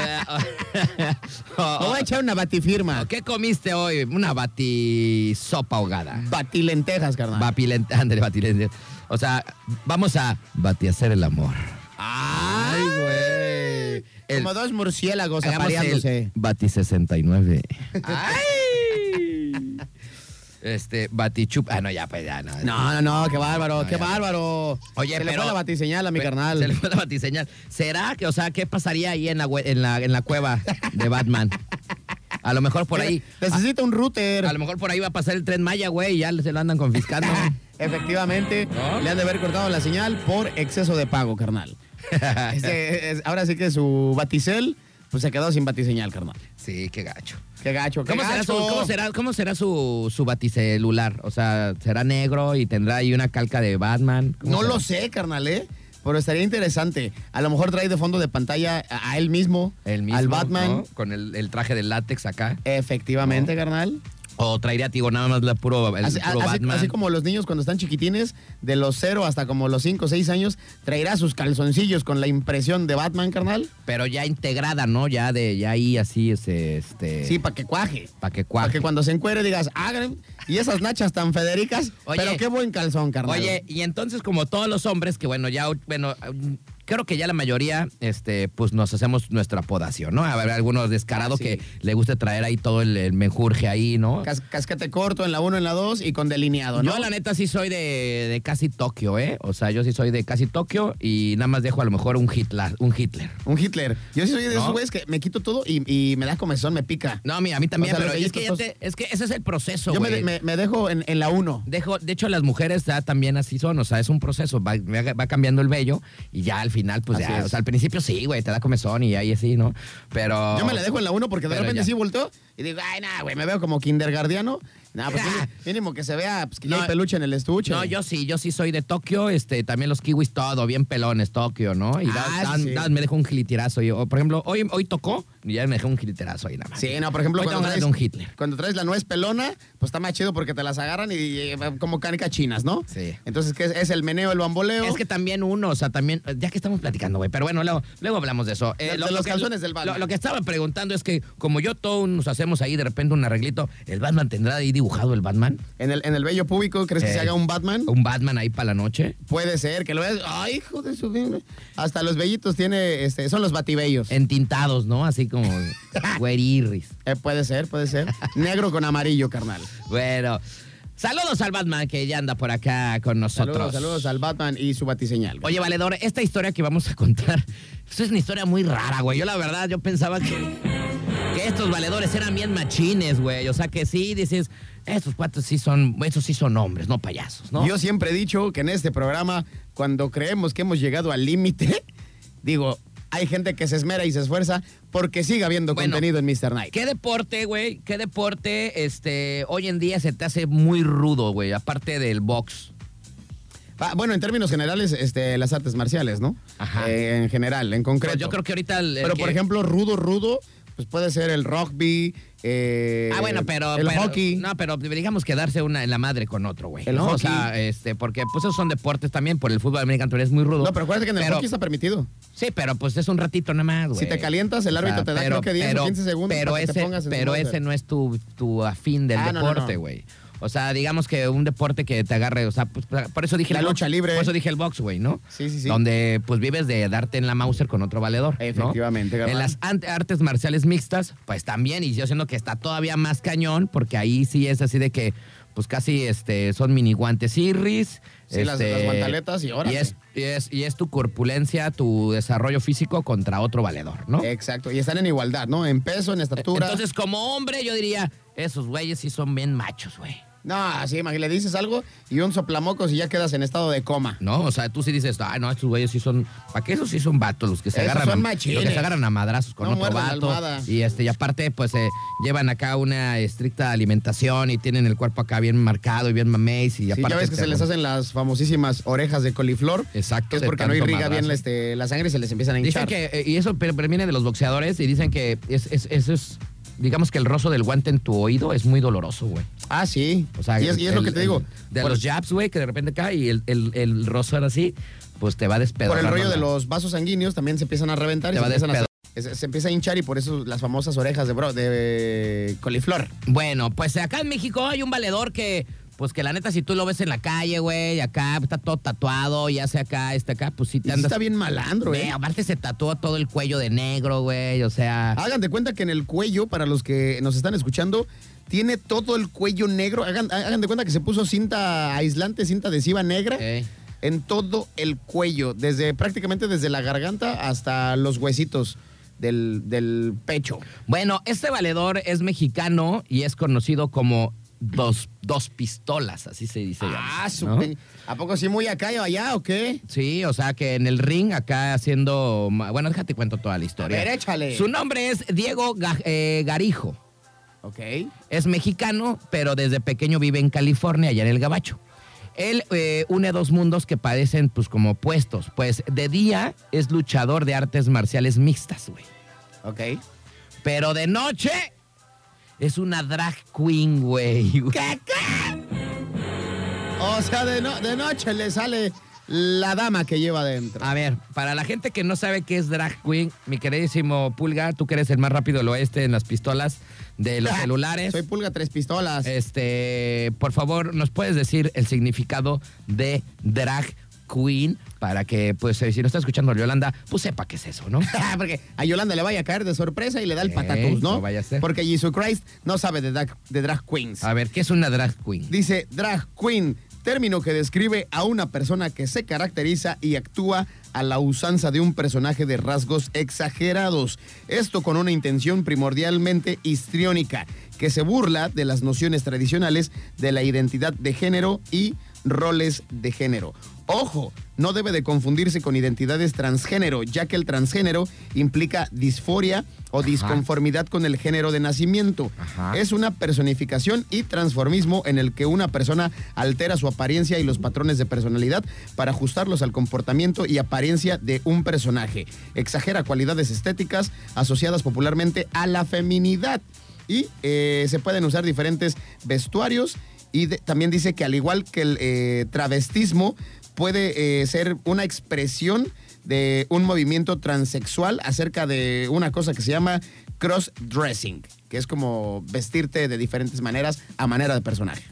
Speaker 2: O o-
Speaker 3: voy a echar una batifirma.
Speaker 2: ¿Qué comiste hoy? Una batisopa ahogada.
Speaker 3: Batilentejas, carnal.
Speaker 2: Bapilente, ándale, batilente. O sea, vamos a batihacer el amor.
Speaker 3: Ay, güey. Como dos murciélagos apareándose.
Speaker 2: el Bati 69. ¡Ay! Este, Batichup. Ah, no, ya, pues ya, no.
Speaker 3: No, no, no, qué bárbaro,
Speaker 2: No,
Speaker 3: qué
Speaker 2: ya.
Speaker 3: bárbaro.
Speaker 2: Oye,
Speaker 3: Se le fue la batiseñal a mi carnal.
Speaker 2: Se le fue la batiseñal. ¿Será que, o sea, qué pasaría ahí en la, en la, en la cueva de Batman? A lo mejor por ahí.
Speaker 3: Necesita un router.
Speaker 2: A, a lo mejor por ahí va a pasar el tren Maya, güey, y ya se lo andan confiscando.
Speaker 3: Efectivamente,
Speaker 2: ¿No?
Speaker 3: le han de haber cortado la señal por exceso de pago, carnal. Este, es- ahora sí que su baticel, pues se quedó sin batiseñal, carnal.
Speaker 2: sí, qué gacho.
Speaker 3: Qué gacho, qué
Speaker 2: ¿Cómo será, su, cómo será, cómo será su, su baticelular? O sea, ¿será negro y tendrá ahí una calca de Batman? ¿Cómo
Speaker 3: No
Speaker 2: será?
Speaker 3: lo sé, carnal, ¿eh? Pero estaría interesante. A lo mejor trae de fondo de pantalla a, a él mismo,
Speaker 2: El mismo,
Speaker 3: al Batman.
Speaker 2: ¿no? Con el, el traje de látex acá.
Speaker 3: Efectivamente, carnal.
Speaker 2: O traería, digo, nada más la puro, el
Speaker 3: Así,
Speaker 2: puro
Speaker 3: así-
Speaker 2: Batman.
Speaker 3: así como los niños cuando están chiquitines, de los 0 hasta como los 5 o 6 años, traerá sus calzoncillos con la impresión de Batman, carnal.
Speaker 2: Pero ya integrada, ¿no? Ya de, ya ahí así, este. este
Speaker 3: Sí, para que cuaje.
Speaker 2: Para que
Speaker 3: Para
Speaker 2: cuaje.
Speaker 3: que cuando se encuere digas, ah, y esas nachas tan federicas,
Speaker 2: Oye.
Speaker 3: pero qué buen calzón, carnal.
Speaker 2: Oye, y entonces como todos los hombres, que bueno, ya, bueno, creo que ya la mayoría, este, pues nos hacemos nuestra podación, ¿no? A ver, algunos descarados
Speaker 3: sí.
Speaker 2: que le gusta traer ahí todo el, el menjurje ahí, ¿no?
Speaker 3: Cas- cascate corto en la 1, en la 2 y con delineado, ¿no?
Speaker 2: Yo la neta sí soy de, de casi Tokio, ¿eh? O sea, yo sí soy de casi Tokio y nada más dejo a lo mejor un Hitler, un Hitler.
Speaker 3: Un Hitler. Yo sí soy de esos güeyes que me quito todo y, y me da comezón, me pica.
Speaker 2: No, mira, a mí también,
Speaker 3: O sea,
Speaker 2: pero es que, te- es que ese es el proceso,
Speaker 3: Yo me,
Speaker 2: güey.
Speaker 3: me- me dejo en, en la 1.
Speaker 2: Dejo, de hecho, las mujeres ya también así son, o sea, es un proceso, va, va cambiando el vello y ya al final, pues
Speaker 3: Así
Speaker 2: ya,
Speaker 3: es.
Speaker 2: o sea, al principio sí, güey, te da comezón y ahí así, ¿no? Pero...
Speaker 3: Yo me la dejo en la 1 porque de
Speaker 2: Pero
Speaker 3: repente
Speaker 2: ya.
Speaker 3: sí volteo y digo, ay, nada, güey, me veo como kindergardiano. Nada, pues mínimo, mínimo que se vea pues, que ya
Speaker 2: No,
Speaker 3: hay peluche en el estuche.
Speaker 2: No, yo sí, yo sí soy de Tokio, este, también los kiwis todo, bien pelones, Tokio, ¿no? Y
Speaker 3: Ah,
Speaker 2: dan-
Speaker 3: sí.
Speaker 2: dan- me dejo un giliterazo. Y, o, por ejemplo, hoy, hoy tocó y ya me dejó un giliterazo ahí nada más.
Speaker 3: Sí, no, por ejemplo,
Speaker 2: Hoy
Speaker 3: cuando
Speaker 2: tengo ganas
Speaker 3: traes,
Speaker 2: de un Hitler.
Speaker 3: cuando traes la nuez pelona, pues está más chido porque te las agarran y, y, como canicas chinas, ¿no?
Speaker 2: Sí.
Speaker 3: Entonces, ¿qué es? Es el meneo, el bamboleo.
Speaker 2: Es que también uno, o sea, también, ya que estamos platicando, güey, pero bueno, luego, luego hablamos de eso. Eh,
Speaker 3: De- de los
Speaker 2: que-
Speaker 3: calzones del Batman.
Speaker 2: Lo, lo que estaba preguntando es que, como yo todos nos hacemos ahí de repente un arreglito, ¿el Batman tendrá ahí dibujado el Batman?
Speaker 3: En el, en el vello público, ¿crees que
Speaker 2: Eh,
Speaker 3: se haga un Batman?
Speaker 2: ¿Un Batman ahí para la noche?
Speaker 3: Puede ser, que lo veas. Ay, hijo de su. Hasta los vellitos tiene, este, son los batibellos.
Speaker 2: Entintados, ¿no? Así como güerirris.
Speaker 3: Eh, puede ser, puede ser. Negro con amarillo, carnal.
Speaker 2: Bueno, Saludos al Batman que ya anda por acá con nosotros.
Speaker 3: Saludos, saludos al Batman y su batiseñal.
Speaker 2: Oye, Valedor, esta historia que vamos a contar, esto es una historia muy rara, güey. Yo la verdad, yo pensaba que, que estos valedores eran bien machines, güey. O sea, que sí, dices, estos cuates sí son, estos sí son hombres, no payasos, ¿no?
Speaker 3: Yo siempre he dicho que en este programa, cuando creemos que hemos llegado al límite, digo, hay gente que se esmera y se esfuerza porque sigue habiendo
Speaker 2: Bueno,
Speaker 3: contenido en Mr. Night.
Speaker 2: ¿Qué deporte, güey? ¿Qué deporte este, hoy en día se te hace muy rudo, güey? Aparte del box.
Speaker 3: Ah, bueno, en términos generales, este, las artes marciales, ¿no?
Speaker 2: Ajá.
Speaker 3: Eh, en general, en concreto.
Speaker 2: Pues yo creo que ahorita... el- el
Speaker 3: Pero,
Speaker 2: que-
Speaker 3: por ejemplo, rudo, rudo, pues puede ser el rugby, eh,
Speaker 2: Ah, bueno, pero.
Speaker 3: el
Speaker 2: pero-
Speaker 3: hockey.
Speaker 2: No, pero digamos que darse una en la madre con otro, güey.
Speaker 3: El
Speaker 2: ¿no?
Speaker 3: hockey.
Speaker 2: O sea, este, porque pues esos son deportes también, por el fútbol americano es muy rudo.
Speaker 3: No, pero acuérdate que en el
Speaker 2: Pero-
Speaker 3: hockey está permitido.
Speaker 2: Sí, pero pues es un ratito nada más, güey.
Speaker 3: Si te calientas, el árbitro te da, creo que 10 o 15 segundos
Speaker 2: Pero,
Speaker 3: para que te
Speaker 2: ese,
Speaker 3: pongas en
Speaker 2: pero ese no es tu, tu afín del
Speaker 3: Ah, no,
Speaker 2: deporte,
Speaker 3: no.
Speaker 2: O sea, digamos que un deporte que te agarre, o sea, pues, por eso dije
Speaker 3: La
Speaker 2: box,
Speaker 3: lucha libre.
Speaker 2: Por eso dije el box, güey, ¿no?
Speaker 3: Sí, sí, sí.
Speaker 2: Donde pues vives de darte en la Mauser con otro valedor. ¿no?
Speaker 3: Efectivamente,
Speaker 2: En
Speaker 3: Galván.
Speaker 2: las artes marciales mixtas, pues también, y yo siento que está todavía más cañón, porque ahí sí es así de que, pues casi este, son mini guantes irris.
Speaker 3: Sí, las-
Speaker 2: este,
Speaker 3: las guantaletas y órale.
Speaker 2: y es, y, es, y es tu corpulencia, tu desarrollo físico contra otro valedor, ¿no?
Speaker 3: Exacto, y están en igualdad, ¿no? En peso, en estatura.
Speaker 2: Entonces, como hombre, yo diría, esos güeyes sí son bien machos, güey.
Speaker 3: No, así, imagínate, le dices algo y un soplamocos y ya quedas en estado de coma.
Speaker 2: ¿No? O sea, tú sí dices, ay, no, estos güeyes sí son. ¿Para qué esos sí son vatos? Los que se
Speaker 3: Esos
Speaker 2: agarran.
Speaker 3: son
Speaker 2: a,
Speaker 3: machines.
Speaker 2: los que se agarran a madrazos con
Speaker 3: No
Speaker 2: otro
Speaker 3: muerden
Speaker 2: vato.
Speaker 3: almohada.
Speaker 2: Y este, y aparte, pues eh, llevan acá una estricta alimentación y tienen el cuerpo acá bien marcado y bien mameis. Y
Speaker 3: Sí,
Speaker 2: aparte.
Speaker 3: ya ves que
Speaker 2: te-
Speaker 3: se les hacen las famosísimas orejas de coliflor.
Speaker 2: Exacto,
Speaker 3: Que es
Speaker 2: de
Speaker 3: porque no
Speaker 2: tanto
Speaker 3: irriga bien este, la sangre y se les empiezan a
Speaker 2: Dicen
Speaker 3: hinchar.
Speaker 2: que, eh, y eso pero, pero viene de los boxeadores, y dicen que es, es- eso es. Digamos que el rozo del guante en tu oído es muy doloroso, güey.
Speaker 3: Ah, sí.
Speaker 2: O sea,
Speaker 3: y es, y es lo que te
Speaker 2: el-
Speaker 3: digo.
Speaker 2: De
Speaker 3: por,
Speaker 2: los jabs, güey, que de repente cae y el, el, el rozo era así, pues te va a
Speaker 3: por
Speaker 2: despedazar.
Speaker 3: el rollo de los vasos sanguíneos también se empiezan a reventar y
Speaker 2: Te
Speaker 3: se
Speaker 2: va a
Speaker 3: empiezan a, se, se empieza a hinchar y por eso las famosas orejas de, bro, de coliflor.
Speaker 2: Bueno, pues acá en México hay un valedor que, pues que la neta, si tú lo ves en la calle, güey, acá está todo tatuado, ya sea acá, este acá, pues sí te andas.
Speaker 3: está bien malandro, ¿eh?
Speaker 2: aparte se tatuó todo el cuello de negro, güey, o sea.
Speaker 3: Hagan de cuenta que en el cuello, para los que nos están escuchando, tiene todo el cuello negro. Hagan, hagan de cuenta que se puso cinta aislante, cinta adhesiva negra. en todo el cuello, desde prácticamente desde la garganta hasta los huesitos del, del pecho.
Speaker 2: Bueno, este valedor es mexicano y es conocido como dos, dos pistolas, así se dice.
Speaker 3: Ah, ¿A poco sí muy acá y allá o qué?
Speaker 2: Sí, o sea que en el ring acá haciendo... Bueno, déjate cuento toda la historia.
Speaker 3: A ver, échale.
Speaker 2: Su nombre es Diego Ga- eh, Garijo.
Speaker 3: Ok.
Speaker 2: Es mexicano, pero desde pequeño vive en California, allá en el Gabacho. Él eh, une dos mundos que parecen pues como opuestos. Pues de día es luchador de artes marciales mixtas, güey.
Speaker 3: Ok.
Speaker 2: Pero de noche es una drag queen, güey.
Speaker 3: ¿Qué, O sea, de, no- de noche le sale la dama que lleva adentro.
Speaker 2: A ver, para la gente que no sabe qué es drag queen, mi queridísimo Pulga, tú que eres el más rápido del oeste en las pistolas de los celulares.
Speaker 3: Soy pulga tres pistolas.
Speaker 2: Este, por favor, ¿nos puedes decir el significado de drag queen para que, pues, eh, si no está escuchando Yolanda, pues sepa qué es eso, ¿no?
Speaker 3: Porque a Yolanda le vaya a caer de sorpresa y le da el patatús, ¿no?
Speaker 2: no vaya a ser.
Speaker 3: Porque Jesus Christ no sabe de drag, de drag queens.
Speaker 2: A ver, ¿qué es una drag queen?
Speaker 3: Dice drag queen, término que describe a una persona que se caracteriza y actúa a la usanza de un personaje de rasgos exagerados. Esto con una intención primordialmente histriónica, que se burla de las nociones tradicionales de la identidad de género y roles de género. Ojo, no debe de confundirse con identidades transgénero, ya que el transgénero implica disforia o disconformidad con el género de nacimiento.
Speaker 2: Ajá.
Speaker 3: Es una personificación y transformismo en el que una persona altera su apariencia y los patrones de personalidad para ajustarlos al comportamiento y apariencia de un personaje. Exagera cualidades estéticas asociadas popularmente a la feminidad. Y eh, se pueden usar diferentes vestuarios. Y de- también dice que al igual que el eh, travestismo, puede eh, ser una expresión de un movimiento transexual acerca de una cosa que se llama cross-dressing, que es como vestirte de diferentes maneras a manera de personaje.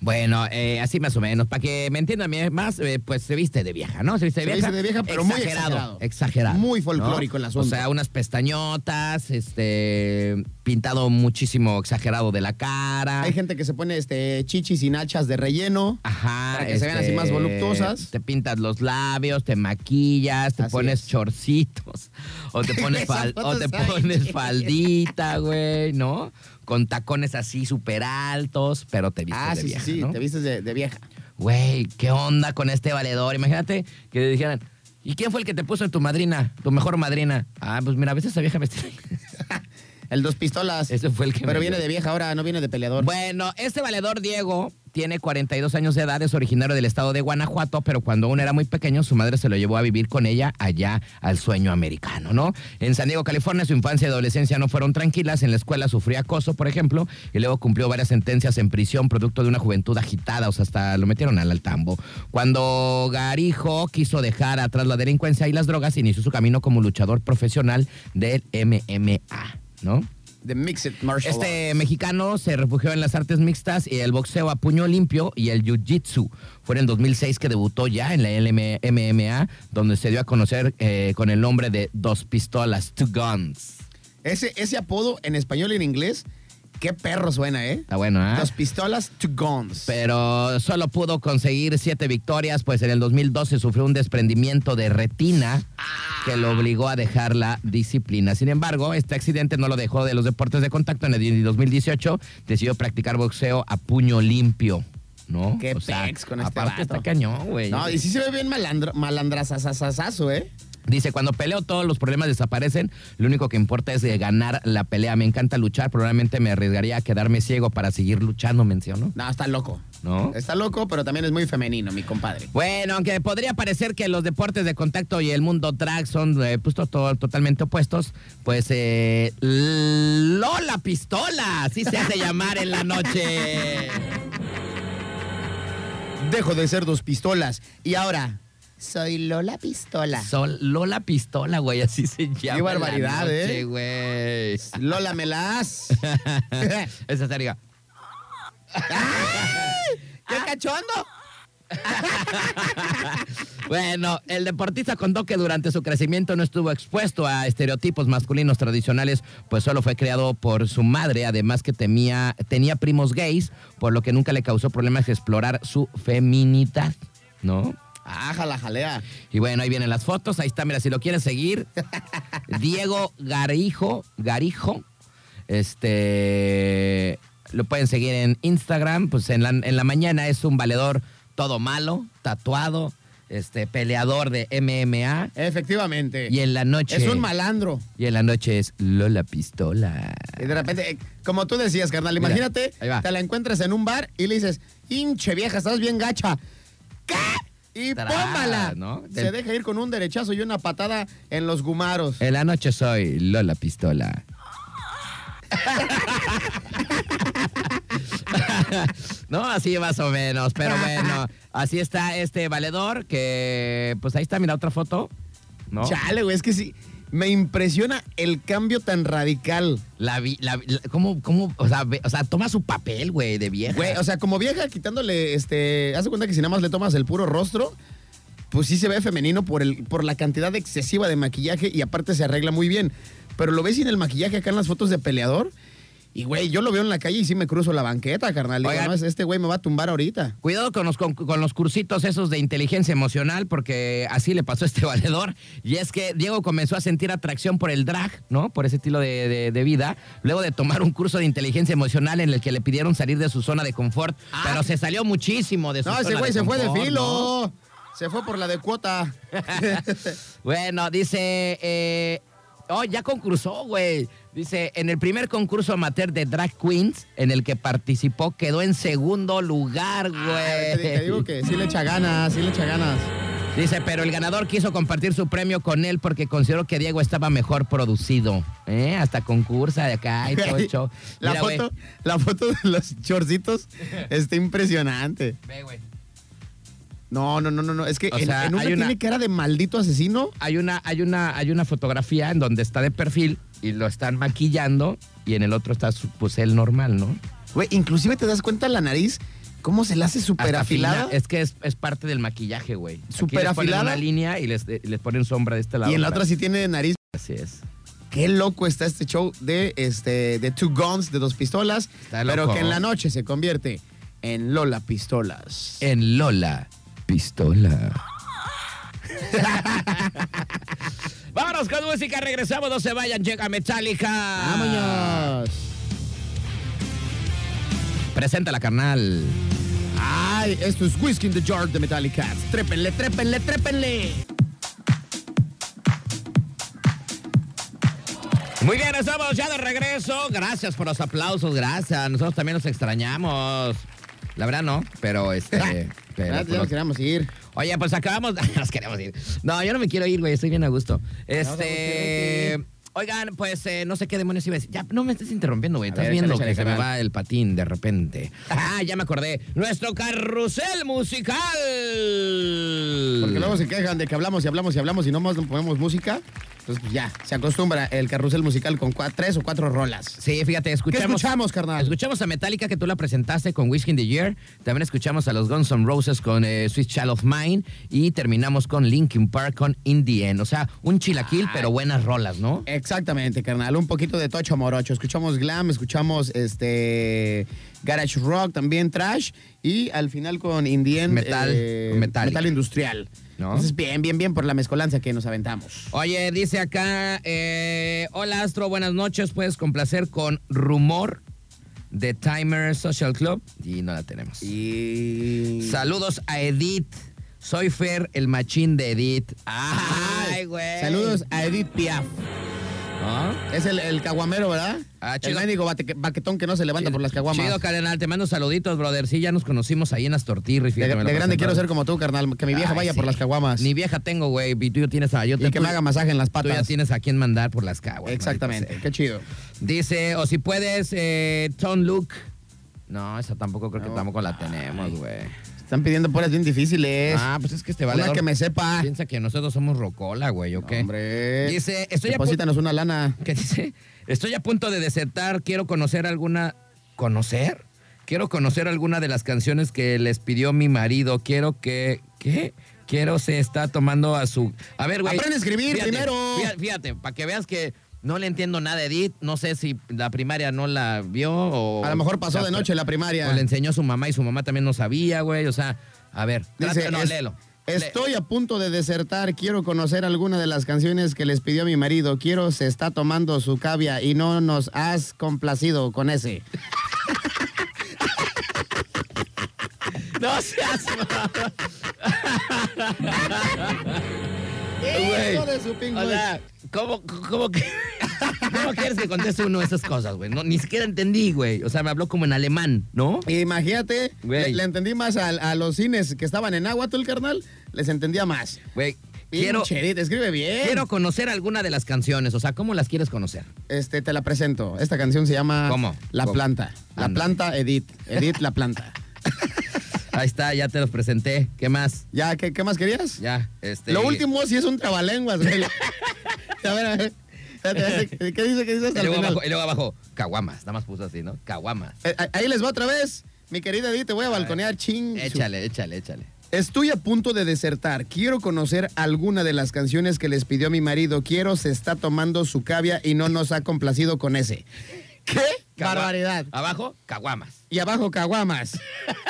Speaker 2: Bueno, eh, así más o menos. Para que me entiendan más, eh, pues se viste de vieja, ¿no? Se viste de
Speaker 3: Se
Speaker 2: vieja.
Speaker 3: viste de vieja, pero muy
Speaker 2: exagerado.
Speaker 3: exagerado.
Speaker 2: Exagerado.
Speaker 3: Muy folclórico el asunto.
Speaker 2: O sea, unas pestañotas, este, pintado muchísimo exagerado de la cara.
Speaker 3: Hay gente que se pone este chichis y nachas de relleno.
Speaker 2: Ajá.
Speaker 3: Para que se vean así más voluptuosas.
Speaker 2: Te pintas los labios, te maquillas, te
Speaker 3: Así
Speaker 2: pones
Speaker 3: es.
Speaker 2: chorcitos, o te pones, fal- o te pones faldita, güey, ¿no? Con tacones así súper altos, pero te vistes
Speaker 3: Ah,
Speaker 2: de
Speaker 3: sí,
Speaker 2: vieja,
Speaker 3: sí, te vistes de, de vieja.
Speaker 2: Güey, ¿qué onda con este valedor? Imagínate que le dijeran, ¿y quién fue el que te puso en tu madrina, tu mejor madrina? Ah, pues mira, a veces esa vieja vestida.
Speaker 3: El dos pistolas.
Speaker 2: Ese fue el que
Speaker 3: Pero
Speaker 2: me
Speaker 3: viene
Speaker 2: dio.
Speaker 3: de vieja ahora, no viene de peleador.
Speaker 2: Bueno, este valedor Diego tiene 42 años de edad, es originario del estado de Guanajuato, pero cuando aún era muy pequeño, su madre se lo llevó a vivir con ella allá al sueño americano, ¿no? En San Diego, California, su infancia y adolescencia no fueron tranquilas. En la escuela sufría acoso, por ejemplo, y luego cumplió varias sentencias en prisión, producto de una juventud agitada, o sea, hasta lo metieron al altambo. Cuando Garijo quiso dejar atrás la delincuencia y las drogas, inició su camino como luchador profesional del MMA, ¿no?
Speaker 3: De Mixed Martial
Speaker 2: Este mexicano se refugió en las artes mixtas y el boxeo a puño limpio y el jiu-jitsu. Fue en el 2006 que debutó ya en la LM MMA, donde se dio a conocer eh, con el nombre de Dos Pistolas, Two Guns.
Speaker 3: Ese, ese apodo en español y en inglés, qué perro suena, ¿eh?
Speaker 2: Está bueno, ¿ah?
Speaker 3: Dos pistolas, two guns.
Speaker 2: Pero solo pudo conseguir siete victorias, pues en el 2012 sufrió un desprendimiento de retina que lo obligó a dejar la disciplina. Sin embargo, este accidente no lo dejó de los deportes de contacto. En el 2018 decidió practicar boxeo a puño limpio. ¿No?
Speaker 3: Qué pex con este
Speaker 2: aparte
Speaker 3: vato.
Speaker 2: está cañón, güey.
Speaker 3: No, y sí se ve bien malandro, malandrazazazazo, ¿eh?
Speaker 2: Dice, cuando peleo todos los problemas desaparecen, lo único que importa es eh, ganar la pelea. Me encanta luchar, probablemente me arriesgaría a quedarme ciego para seguir luchando, mencionó.
Speaker 3: No, está loco.
Speaker 2: ¿No?
Speaker 3: Está loco, pero también es muy femenino, mi compadre.
Speaker 2: Bueno, aunque podría parecer que los deportes de contacto y el mundo drag son eh, pues, to- to- totalmente opuestos, pues eh, Lola Pistola, así se hace llamar en la noche.
Speaker 3: Dejo de ser dos pistolas. Y ahora, soy Lola Pistola.
Speaker 2: Sol- Lola Pistola, güey, así se llama. la
Speaker 3: barbaridad,
Speaker 2: noche,
Speaker 3: ¿eh?
Speaker 2: güey.
Speaker 3: Lola Melas.
Speaker 2: Esa sería.
Speaker 3: ¡Qué cachondo!
Speaker 2: Bueno, el deportista contó que durante su crecimiento no estuvo expuesto a estereotipos masculinos tradicionales, pues solo fue creado por su madre, además que temía, tenía primos gays, por lo que nunca le causó problemas explorar su feminidad, ¿no?
Speaker 3: Ah, jala, jalea.
Speaker 2: Y bueno, ahí vienen las fotos, ahí está, mira, si lo quieres seguir, Diego Garijo, Garijo, este, lo pueden seguir en Instagram, pues en la, en la mañana es un valedor todo malo, tatuado, este, peleador de MMA,
Speaker 3: Efectivamente.
Speaker 2: y en la noche...
Speaker 3: Es un malandro.
Speaker 2: Y en la noche es Lola Pistola.
Speaker 3: Y de repente, eh, como tú decías, carnal,
Speaker 2: Mira,
Speaker 3: imagínate, te la encuentras en un bar y le dices, hinche vieja, estás bien gacha. ¿Qué? Y pómala.
Speaker 2: ¿no?
Speaker 3: Se
Speaker 2: Del-
Speaker 3: deja ir con un derechazo y una patada en los gumaros.
Speaker 2: En la noche soy Lola Pistola. no, así más o menos, pero bueno, así está este valedor que, pues ahí está, mira otra foto, ¿no?
Speaker 3: Chale, güey, es que sí. Me impresiona el cambio tan radical.
Speaker 2: La vi, la, vi- la- ¿cómo, cómo, o sea, ve- o sea, toma su papel, güey, de vieja.
Speaker 3: Güey, o sea, como vieja, quitándole, este, haz de cuenta que si nada más le tomas el puro rostro, pues sí se ve femenino por, el, por la cantidad excesiva de maquillaje y aparte se arregla muy bien. Pero lo ves sin el maquillaje acá en las fotos de peleador. Y, güey, yo lo veo en la calle y sí me cruzo la banqueta, carnal. Digo,
Speaker 2: Oigan.
Speaker 3: no, es- este güey me va a tumbar ahorita.
Speaker 2: Cuidado con los, con, con los cursitos esos de inteligencia emocional, porque así le pasó a este valedor. Y es que Diego comenzó a sentir atracción por el drag, ¿no? Por ese estilo de, de- de vida. Luego de tomar un curso de inteligencia emocional en el que le pidieron salir de su zona de confort, pero se salió muchísimo de su
Speaker 3: No,
Speaker 2: zona
Speaker 3: ese güey se fue de
Speaker 2: ¿no?
Speaker 3: filo. Se fue por la de cuota.
Speaker 2: Bueno, dice. eh, oh, ya concursó, güey. Dice, en el primer concurso amateur de Drag Queens, en el que participó, quedó en segundo lugar, güey.
Speaker 3: Te, te digo que sí le echa ganas, sí le echa ganas.
Speaker 2: Dice, pero el ganador quiso compartir su premio con él porque consideró que Diego estaba mejor producido. ¿Eh? Hasta concursa de acá y todo el show.
Speaker 3: La
Speaker 2: Mira,
Speaker 3: foto, la foto de los chorcitos está impresionante.
Speaker 2: Ve, güey.
Speaker 3: No, no, no, no, no. Es que
Speaker 2: O
Speaker 3: en,
Speaker 2: sea,
Speaker 3: en una
Speaker 2: hay una-
Speaker 3: tiene cara de maldito asesino.
Speaker 2: Hay una, hay, una, hay una fotografía en donde está de perfil y lo están maquillando y en el otro está su- pues él normal, ¿no?
Speaker 3: Güey, inclusive te das cuenta la nariz ¿Cómo se la hace súper afilada?
Speaker 2: fina. Es que es, es parte del maquillaje, güey.
Speaker 3: Súper
Speaker 2: les ponen
Speaker 3: afilada.
Speaker 2: una línea y les, les ponen sombra de este lado.
Speaker 3: Y en la otra sí tiene nariz.
Speaker 2: Así es.
Speaker 3: Qué loco está este show de este de Two Guns, de dos pistolas,
Speaker 2: Está
Speaker 3: pero que en la noche se convierte en Lola Pistolas.
Speaker 2: En Lola, pistola. Vámonos con música, regresamos, no se vayan, llega Metallica.
Speaker 3: ¡Vámonos!
Speaker 2: Presenta la carnal.
Speaker 3: ¡Ay! Esto es Whiskey in the Jar de Metallic Cats. ¡Trépenle, trépenle, trépenle!
Speaker 2: Muy bien, estamos ya de regreso. Gracias por los aplausos, gracias. Nosotros también nos extrañamos. La verdad no, pero este. pero,
Speaker 3: Ya,
Speaker 2: pues,
Speaker 3: nos
Speaker 2: nos-
Speaker 3: queríamos ir.
Speaker 2: Oye, pues acabamos. nos queremos ir. No, yo no me quiero ir, güey. Estoy bien a gusto. Este. Oigan, pues eh, no sé qué demonios iba a decir. Ya, no me estés interrumpiendo, güey. Estás
Speaker 3: ver,
Speaker 2: viendo
Speaker 3: échale,
Speaker 2: que se me va el patín de repente. Ah, ya me acordé. Nuestro carrusel musical.
Speaker 3: Porque luego se quejan de que hablamos y hablamos y hablamos y no más ponemos música. Entonces, pues ya, se acostumbra el carrusel musical con cua- tres o cuatro rolas.
Speaker 2: Sí, fíjate, escuchamos.
Speaker 3: ¿Qué escuchamos, carnal?
Speaker 2: Escuchamos a Metallica que tú la presentaste con Whiskey in the Year. También escuchamos a los Guns N' Roses con eh, Sweet Child of Mine. Y terminamos con Linkin Park con In the End. O sea, un chilaquil, pero buenas rolas, ¿no?
Speaker 3: Exactamente, carnal. Un poquito de tocho morocho. Escuchamos glam, escuchamos este garage rock, también trash y al final con Indien
Speaker 2: Metal, con Metallica.
Speaker 3: metal industrial.
Speaker 2: ¿No?
Speaker 3: Entonces bien, bien, bien por la mezcolanza que nos aventamos.
Speaker 2: Oye, dice acá, eh, hola Astro, buenas noches. Puedes complacer con Rumor de Timer Social Club. Y no la tenemos.
Speaker 3: Y
Speaker 2: Saludos a Edith. Soy Fer, el machín de Edith. Ay, güey.
Speaker 3: saludos a Edith Piaf.
Speaker 2: ¿Ah?
Speaker 3: Es el, el caguamero, ¿verdad?
Speaker 2: Ah,
Speaker 3: el
Speaker 2: chido.
Speaker 3: bate- baquetón que no se levanta por las caguamas.
Speaker 2: Chido, carnal. Te mando saluditos, brother. Sí, ya nos conocimos ahí en Astortirri.
Speaker 3: de, de grande quiero ser como tú, carnal. Que mi vieja vaya por las caguamas.
Speaker 2: Ni vieja tengo, güey. Y tú tienes a... Yo
Speaker 3: y
Speaker 2: te,
Speaker 3: que
Speaker 2: tú-
Speaker 3: me haga masaje en las
Speaker 2: Tú ya
Speaker 3: patas.
Speaker 2: tienes a quien mandar por las caguas.
Speaker 3: Exactamente. Qué chido.
Speaker 2: Dice, o si puedes, eh, Tone Look. No, esa tampoco creo que
Speaker 3: No.
Speaker 2: tampoco la tenemos, güey.
Speaker 3: Están pidiendo puras bien difíciles.
Speaker 2: Ah, pues es que este valedor
Speaker 3: que me sepa.
Speaker 2: piensa que nosotros somos rocola, güey, ¿o qué?
Speaker 3: Hombre.
Speaker 2: Dice, estoy a punto...
Speaker 3: Deposítanos una lana.
Speaker 2: ¿Qué dice? Estoy a punto de desertar, quiero conocer alguna... ¿Conocer? Quiero conocer alguna de las canciones que les pidió mi marido. Quiero que... ¿Qué? Quiero se está tomando a su... A ver, güey.
Speaker 3: Aprende a escribir
Speaker 2: fíjate,
Speaker 3: primero.
Speaker 2: Fíjate, fíjate, para que veas que no le entiendo nada a Edith. No sé si la primaria no la vio o...
Speaker 3: A lo mejor pasó de noche la primaria.
Speaker 2: O le enseñó a su mamá y su mamá también no sabía, güey. O sea, a ver.
Speaker 3: Dice,
Speaker 2: no,
Speaker 3: es-
Speaker 2: léelo.
Speaker 3: Estoy a punto de desertar. Quiero conocer alguna de las canciones que les pidió mi marido. Quiero se está tomando su cavia y no nos has complacido con ese.
Speaker 2: No seas... Güey.
Speaker 3: Hijo de su ping,
Speaker 2: O
Speaker 3: güey.
Speaker 2: sea, ¿cómo, cómo, que- cómo quieres que conteste uno esas cosas, güey? No, ni siquiera entendí, güey. O sea, me habló como en alemán, ¿no?
Speaker 3: Imagínate, le, le entendí más a, a los cines que estaban en Aguato, el carnal. Les entendía más.
Speaker 2: Güey, quiero,
Speaker 3: Pinche Edith, escribe bien.
Speaker 2: quiero conocer alguna de las canciones. O sea, ¿cómo las quieres conocer?
Speaker 3: Este, te la presento. Esta canción se llama
Speaker 2: ¿Cómo?
Speaker 3: La
Speaker 2: ¿Cómo?
Speaker 3: Planta. La. Planta Edith. Edith La Planta.
Speaker 2: Ahí está, ya te los presenté. ¿Qué más?
Speaker 3: ¿Ya? ¿Qué, qué más querías?
Speaker 2: Ya, este...
Speaker 3: Lo último sí es un trabalenguas, güey. a ver, a ver. ¿Qué dice? ¿Qué dice hasta
Speaker 2: Y
Speaker 3: el
Speaker 2: luego,
Speaker 3: final?
Speaker 2: abajo, y luego abajo, caguamas. Nada más puso así, ¿no? Caguamas.
Speaker 3: Eh, ahí les va otra vez. Mi querida Edith, te voy a balconear, ching.
Speaker 2: Échale, échale, échale.
Speaker 3: Estoy a punto de desertar. Quiero conocer alguna de las canciones que les pidió mi marido. Quiero se está tomando su cavia y no nos ha complacido con ese. ¿Qué?
Speaker 2: Cagua-
Speaker 3: Barbaridad.
Speaker 2: Abajo, caguamas.
Speaker 3: Y abajo caguamas.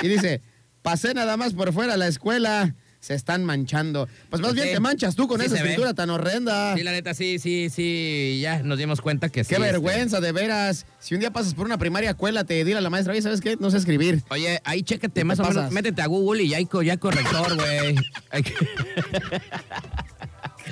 Speaker 3: Y dice, pasé nada más por fuera a la escuela. Se están manchando. Pues más bien te manchas tú con
Speaker 2: Sí
Speaker 3: esa
Speaker 2: ve.
Speaker 3: escritura tan horrenda.
Speaker 2: Sí, la neta, sí, sí, sí. Ya nos dimos cuenta que sí.
Speaker 3: Qué
Speaker 2: este,
Speaker 3: vergüenza, de veras. Si un día pasas por una primaria, cuélate, dile a la maestra, oye, ¿sabes qué? No sé escribir.
Speaker 2: Oye, ahí chécate
Speaker 3: ¿Qué
Speaker 2: más o menos, métete a Google y ya hay, ya hay corrector, güey.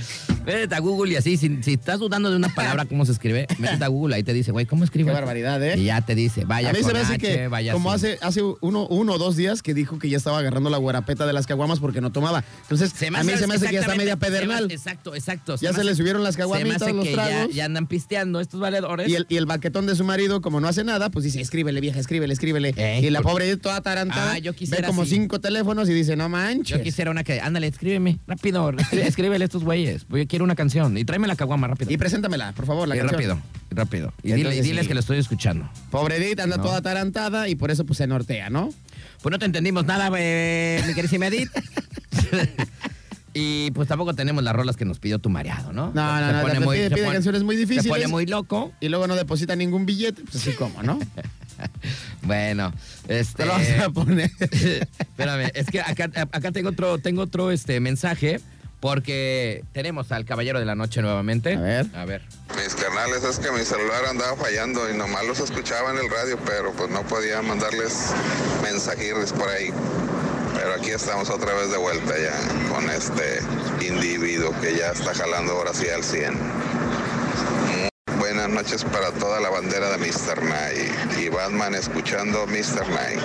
Speaker 2: Métete a Google y así, si, si estás dudando de una palabra, cómo se escribe, métete a Google, ahí te dice, güey, ¿cómo escribe?
Speaker 3: Qué barbaridad, ¿eh?
Speaker 2: Y ya te dice, vaya
Speaker 3: a mí se me hace
Speaker 2: H,
Speaker 3: que,
Speaker 2: vaya
Speaker 3: como hace, hace uno, uno o dos días que dijo que ya estaba agarrando la guarapeta de las caguamas porque no tomaba. Entonces,
Speaker 2: Se me
Speaker 3: a mí se me hace que ya está media
Speaker 2: se me-
Speaker 3: pedernal.
Speaker 2: Exacto, exacto.
Speaker 3: Ya se
Speaker 2: hace-
Speaker 3: le subieron las
Speaker 2: se me
Speaker 3: caguamitas,
Speaker 2: hace
Speaker 3: los
Speaker 2: que
Speaker 3: tragos.
Speaker 2: ya andan pisteando estos valedores.
Speaker 3: Y el, y el baquetón de su marido, como no hace nada, pues dice, escríbele, vieja, escríbele, escríbele. Y la pobre toda tarantada
Speaker 2: Ah, yo
Speaker 3: ve
Speaker 2: quisiera
Speaker 3: como
Speaker 2: así.
Speaker 3: cinco teléfonos y dice, no manches.
Speaker 2: Yo quisiera una que, ándale, escríbeme, rápido, escrí- escríbele a estos güeyes. Yo quiero una canción. Y tráeme la caguama rápido.
Speaker 3: Y preséntamela, por favor, la
Speaker 2: Y
Speaker 3: canción.
Speaker 2: rápido, rápido. Y, dile- y diles
Speaker 3: sí.
Speaker 2: que lo estoy escuchando.
Speaker 3: Pobre Edith anda
Speaker 2: No.
Speaker 3: toda atarantada y por eso pues se nortea, ¿no?
Speaker 2: Pues no te entendimos nada, eh, mi querísima Edith. y pues tampoco tenemos las rolas que nos pidió tu mareado, ¿no?
Speaker 3: No, no,
Speaker 2: Se
Speaker 3: no,
Speaker 2: pone muy-
Speaker 3: pide,
Speaker 2: se
Speaker 3: pide
Speaker 2: pone-
Speaker 3: canciones muy difíciles.
Speaker 2: Se pone muy loco.
Speaker 3: Y luego no deposita ningún billete, pues así como, ¿no?
Speaker 2: Bueno, este.
Speaker 3: Te lo vas a poner.
Speaker 2: Espérame, es que acá, acá tengo otro, tengo otro este, mensaje. Porque tenemos al caballero de la noche nuevamente.
Speaker 3: A ver.
Speaker 2: A ver.
Speaker 5: Mis carnales, es que mi celular andaba fallando y nomás los escuchaba en el radio, pero pues no podía mandarles mensajirles por ahí. Pero aquí estamos otra vez de vuelta ya con este individuo que ya está jalando ahora sí al 100. Muy Buenas noches para toda la bandera de Mr. Night y Batman escuchando Mr. Night.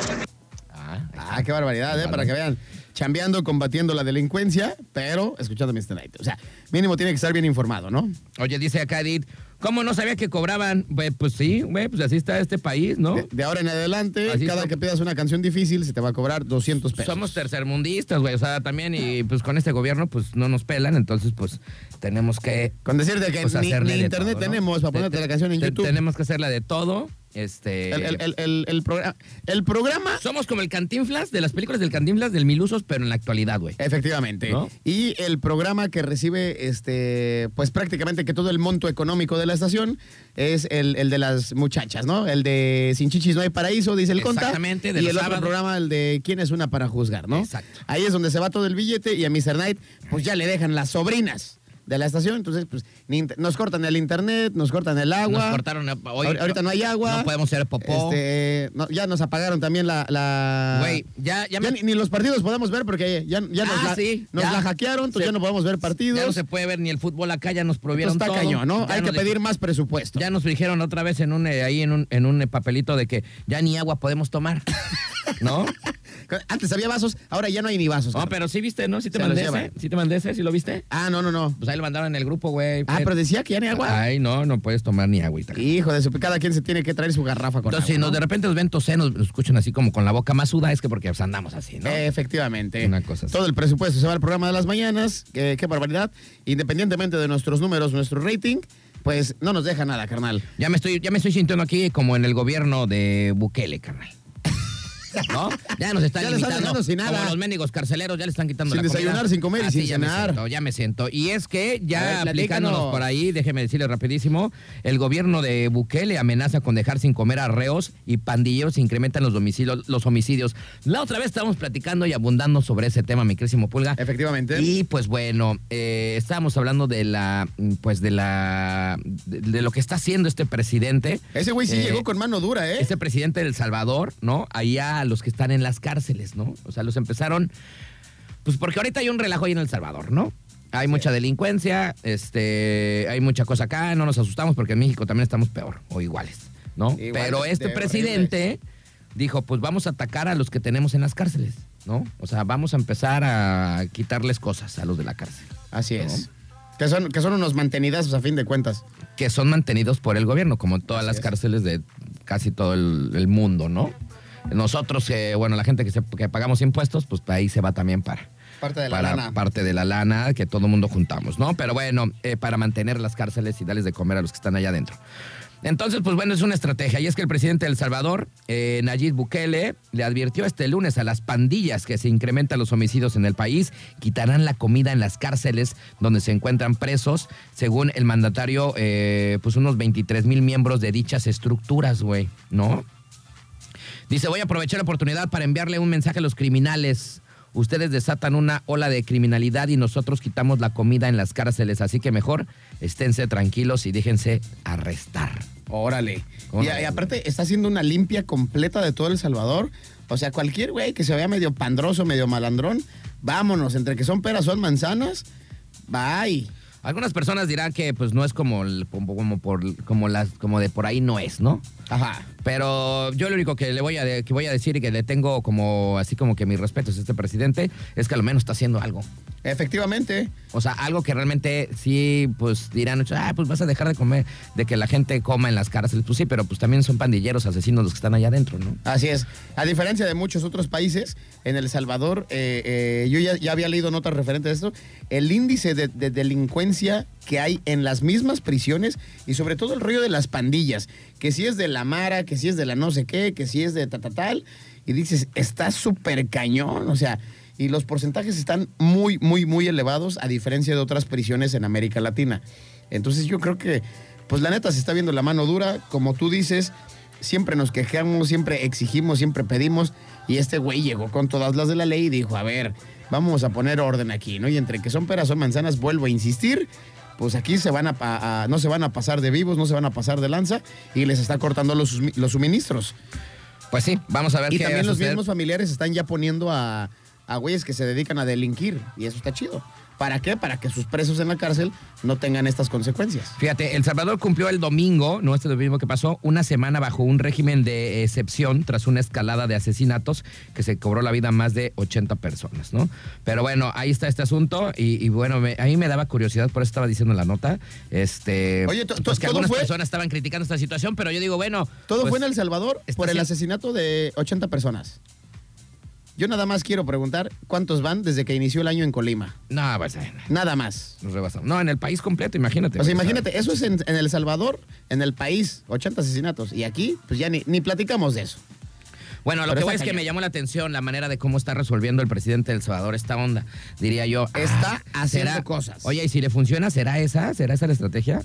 Speaker 2: Ah.
Speaker 3: Ah, qué barbaridad, ¿eh? Para que vean. Chambeando, combatiendo la delincuencia, pero escuchando Mr. Night. O sea, mínimo tiene que estar bien informado, ¿no?
Speaker 2: Oye, dice acá Edith, ¿cómo no sabía que cobraban? Pues sí, güey, pues así está este país, ¿no?
Speaker 3: De, de ahora en adelante,
Speaker 2: Así
Speaker 3: cada que pidas una canción difícil, se te va a cobrar 200 pesos.
Speaker 2: Somos tercermundistas, güey, o sea, también, y pues con este gobierno, pues no nos pelan, entonces, pues tenemos que
Speaker 3: Con decirte que
Speaker 2: pues,
Speaker 3: ni, internet
Speaker 2: todo, ¿no?
Speaker 3: tenemos para
Speaker 2: Te-
Speaker 3: ponerte
Speaker 2: te-
Speaker 3: la canción en
Speaker 2: te-
Speaker 3: YouTube.
Speaker 2: Tenemos que hacerla de todo, este...
Speaker 3: El, el- el- programa, el programa,
Speaker 2: Somos como el Cantinflas de las películas del Cantinflas del Milusos, pero en la actualidad, güey.
Speaker 3: efectivamente.
Speaker 2: ¿No?
Speaker 3: Y el programa que recibe, este, pues prácticamente que todo el monto económico de la estación es el, el de las muchachas, ¿no? El de Sin Chichis no hay paraíso, dice el conta.
Speaker 2: Exactamente, de
Speaker 3: y el otro programa, el de ¿Quién es una para juzgar, no?
Speaker 2: Exacto.
Speaker 3: Ahí es donde se va todo el billete y a Mr. Knight, pues ya le dejan las sobrinas de la estación. Entonces, pues nos cortan el internet, nos cortan el agua.
Speaker 2: Nos cortaron eh, hoy.
Speaker 3: Ahor- ahorita no hay agua.
Speaker 2: No podemos hacer popó.
Speaker 3: Este, no, ya nos apagaron también la. la-
Speaker 2: Güey, ya, ya,
Speaker 3: Ya,
Speaker 2: me-
Speaker 3: ni, ni los partidos podemos ver porque ya, ya nos,
Speaker 2: Ah,
Speaker 3: la,
Speaker 2: sí,
Speaker 3: nos
Speaker 2: ya.
Speaker 3: la hackearon, entonces ya no podemos ver partidos.
Speaker 2: ya no se puede ver ni el fútbol acá, ya nos prohibieron
Speaker 3: está
Speaker 2: todo.
Speaker 3: cañón, ¿no? Hay que pedir más presupuesto.
Speaker 2: Ya nos dijeron otra vez en un eh, ahí en un, en un papelito de que ya ni agua podemos tomar. ¿No?
Speaker 3: Antes había vasos, ahora ya no hay ni vasos.
Speaker 2: No, pero sí viste, ¿no? Sí te
Speaker 3: Se
Speaker 2: mandé
Speaker 3: los
Speaker 2: ese. Sí te mandé ese, ¿sí lo viste?
Speaker 3: Ah, no, no, no.
Speaker 2: Pues ahí lo mandaron en el grupo, güey.
Speaker 3: Ah, pero decía que ya no hay agua.
Speaker 2: Ay, no, no puedes tomar ni agüita.
Speaker 3: Hijo de su... Cada quien se tiene que traer su garrafa con
Speaker 2: Entonces, si
Speaker 3: agua,
Speaker 2: nos
Speaker 3: ¿no?
Speaker 2: de repente nos ven toser, nos, nos escuchan así como con la boca más suda, es que porque pues, andamos así, ¿no?
Speaker 3: Efectivamente.
Speaker 2: Una cosa así.
Speaker 3: Todo el presupuesto se va al programa de las mañanas. Qué, qué barbaridad. Independientemente de nuestros números, nuestro rating, pues no nos deja nada, carnal.
Speaker 2: Ya me estoy, ya me estoy sintiendo aquí como en el gobierno de Bukele, carnal. ¿No? Ya nos están
Speaker 3: Ya
Speaker 2: limitando.
Speaker 3: dejando sin nada.
Speaker 2: Como los mendigos carceleros ya le están quitando
Speaker 3: Sin
Speaker 2: la comida.
Speaker 3: desayunar, sin comer y sin
Speaker 2: ya me
Speaker 3: cenar.
Speaker 2: siento, ya me siento. Y es que
Speaker 3: ver,
Speaker 2: ya
Speaker 3: platícanos.
Speaker 2: aplicándonos por ahí, déjeme decirle rapidísimo, el gobierno de Bukele amenaza con dejar sin comer a reos y pandilleros incrementan los domicilios, los homicidios. La otra vez estábamos platicando y abundando sobre ese tema, mi querísimo Pulga.
Speaker 3: Efectivamente.
Speaker 2: Y pues bueno, eh, estábamos hablando de la, pues de la, de, de lo que está haciendo este presidente.
Speaker 3: Ese güey sí
Speaker 2: Eh,
Speaker 3: llegó con mano dura, ¿eh?
Speaker 2: Este presidente de El Salvador, ¿no? Allá a los que están en las cárceles, ¿no? O sea, los empezaron, pues porque ahorita hay un relajo ahí en El Salvador, ¿no? Hay mucha delincuencia, este, hay mucha cosa acá, no nos asustamos porque en México también estamos peor o iguales, ¿no? Pero este
Speaker 3: de
Speaker 2: presidente dijo, pues vamos a atacar a los que tenemos en las cárceles, ¿no? O sea, vamos a empezar a quitarles cosas a los de la cárcel.
Speaker 3: Así es. Que son, que son unos mantenidazos a fin de cuentas.
Speaker 2: que son mantenidos por el gobierno, como todas
Speaker 3: Así
Speaker 2: las
Speaker 3: es.
Speaker 2: cárceles de casi todo el, el mundo, ¿no? Nosotros, eh, bueno, la gente que, se- que pagamos impuestos, pues ahí se va también para,
Speaker 3: Parte de la
Speaker 2: para
Speaker 3: lana.
Speaker 2: parte de la lana que todo mundo juntamos, ¿no? Pero bueno, eh, para mantener las cárceles y darles de comer a los que están allá adentro. Entonces, pues bueno, es una estrategia. Y es que el presidente de El Salvador, eh, Nayib Bukele, le advirtió este lunes a las pandillas que se incrementan los homicidios en el país, quitarán la comida en las cárceles donde se encuentran presos, según el mandatario, eh, pues unos 23 mil miembros de dichas estructuras, güey, ¿no? Dice, voy a aprovechar la oportunidad para enviarle un mensaje a los criminales. Ustedes desatan una ola de criminalidad y nosotros quitamos la comida en las cárceles, así que mejor esténse tranquilos y déjense arrestar.
Speaker 3: Órale. Y, aparte está haciendo una limpia completa de todo El Salvador. O sea, cualquier güey que se vea medio pandroso, medio malandrón, vámonos. Entre que son peras, son manzanas. Bye.
Speaker 2: Algunas personas dirán que pues no es como, el- como, como por, como, las, como de por ahí no es, ¿no?
Speaker 3: Ajá.
Speaker 2: Pero yo lo único que le voy a, de- que voy a decir y que le tengo como así como que mis respetos a este presidente es que al menos está haciendo algo.
Speaker 3: Efectivamente.
Speaker 2: O sea, algo que realmente sí, pues dirán, ah, pues vas a dejar de comer, de que la gente coma en las cárceles. Pues sí, pero pues también son pandilleros, asesinos los que están allá adentro, ¿no?
Speaker 3: Así es. A diferencia de muchos otros países, en El Salvador, eh, eh, yo ya, ya había leído notas referentes a esto, el índice de, de delincuencia que hay en las mismas prisiones y sobre todo el rollo de las pandillas, que si es de la Mara, que si es de la no sé qué, que si es de tal, y dices, está súper cañón, o sea, y los porcentajes están muy, muy, muy elevados a diferencia de otras prisiones en América Latina. Entonces yo creo que, pues la neta se está viendo la mano dura, como tú dices, siempre nos quejamos, siempre exigimos, siempre pedimos, y este güey llegó con todas las de la ley y dijo, a ver, vamos a poner orden aquí, ¿no? Y entre que son peras, son manzanas, vuelvo a insistir, pues aquí se van a, a- no se van a pasar de vivos, no se van a pasar de lanza, y les está cortando los, los suministros.
Speaker 2: Pues sí, vamos a ver
Speaker 3: Y
Speaker 2: qué
Speaker 3: también los mismos familiares están ya poniendo a, a güeyes que se dedican a delinquir, y eso está chido. ¿Para qué? Para que sus presos en la cárcel no tengan estas consecuencias.
Speaker 2: Fíjate, El Salvador cumplió el domingo, no este domingo que pasó, una semana bajo un régimen de excepción tras una escalada de asesinatos que se cobró la vida a más de 80 personas, ¿no? Pero bueno, ahí está este asunto y, y bueno, me- a mí me daba curiosidad, por eso estaba diciendo en la nota, este,
Speaker 3: Oye,
Speaker 2: pues que
Speaker 3: todo
Speaker 2: algunas
Speaker 3: fue-
Speaker 2: personas estaban criticando esta situación, pero yo digo, bueno,
Speaker 3: Todo
Speaker 2: pues,
Speaker 3: fue en El Salvador por el asesinato de 80 personas. Yo nada más quiero preguntar cuántos van desde que inició el año en Colima.
Speaker 2: No, pues, eh,
Speaker 3: Nada más.
Speaker 2: nos rebasamos. No, en el país completo, imagínate.
Speaker 3: O sea, imagínate, eso es en, en El Salvador, en el país, 80 asesinatos. Y aquí, pues ya ni, ni platicamos de eso.
Speaker 2: Bueno, lo
Speaker 3: Pero
Speaker 2: que voy es que me llamó la atención la manera de cómo está resolviendo el presidente de El Salvador esta onda. Diría yo.
Speaker 3: Está
Speaker 2: ah,
Speaker 3: haciendo
Speaker 2: ¿será-
Speaker 3: cosas.
Speaker 2: Oye, y si le funciona, ¿será esa? ¿Será esa la estrategia?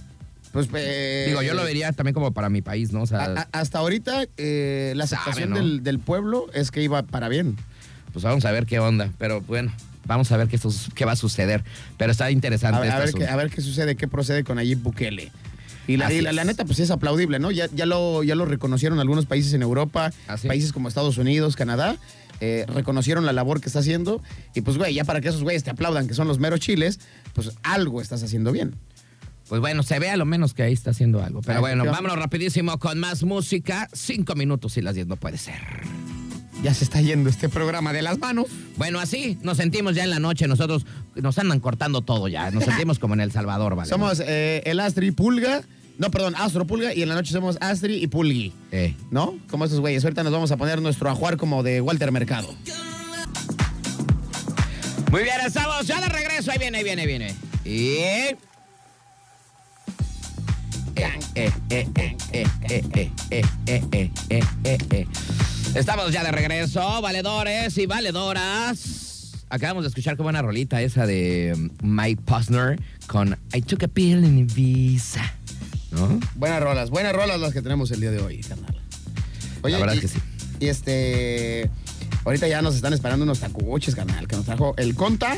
Speaker 3: Pues, eh,
Speaker 2: Digo, yo lo vería también como para mi país, ¿no? O sea,
Speaker 3: a- a- hasta ahorita, eh, la
Speaker 2: Sabe, ¿no?
Speaker 3: del, del pueblo es que iba para bien.
Speaker 2: Pues vamos a ver qué onda. Pero bueno, vamos a ver qué, va a suceder. Pero está interesante
Speaker 3: A, ver- a
Speaker 2: este
Speaker 3: ver qué,
Speaker 2: asunto.
Speaker 3: a ver qué sucede, qué procede con Nayib Bukele. Y la,
Speaker 2: Así
Speaker 3: y la- la
Speaker 2: es.
Speaker 3: neta, pues es aplaudible, ¿no? Ya, ya, lo, ya lo reconocieron algunos países en Europa,
Speaker 2: Así.
Speaker 3: países como Estados Unidos, Canadá, eh, reconocieron la labor que está haciendo. Y pues, güey, ya para que esos güeyes te aplaudan, que son los meros chiles, pues algo estás haciendo bien.
Speaker 2: Pues bueno, se ve a lo menos que ahí está haciendo algo. Pero bueno, vámonos rapidísimo con más música. Cinco minutos y las diez no puede ser.
Speaker 3: Ya se está yendo este programa de las manos.
Speaker 2: Bueno, así nos sentimos ya en la noche. Nosotros nos andan cortando todo ya. Nos sentimos como en El Salvador, ¿vale?
Speaker 3: Somos eh, el Astri Pulga, no, perdón, Astro Pulga, y en la noche somos Astri y Pulgui.
Speaker 2: Eh.
Speaker 3: ¿No? Como estos güeyes. Ahorita nos vamos a poner nuestro ajuar como de Walter Mercado.
Speaker 2: Muy bien, estamos ya de regreso. Ahí viene, ahí viene, ahí viene. Y. Eh, eh, eh, eh, eh, eh, eh, eh, eh, eh, eh, eh, eh. Estamos ya de regreso, valedores y valedoras. Acabamos de escuchar qué buena rolita esa de um, Mike Posner con I Took a Pill in Ibiza. ¿No?
Speaker 3: Buenas rolas, buenas rolas las que tenemos el día de hoy, carnal.
Speaker 2: La verdad
Speaker 3: y,
Speaker 2: es que sí.
Speaker 3: Y este. Ahorita ya nos están esperando unos tacuches, carnal, que nos trajo el Conta.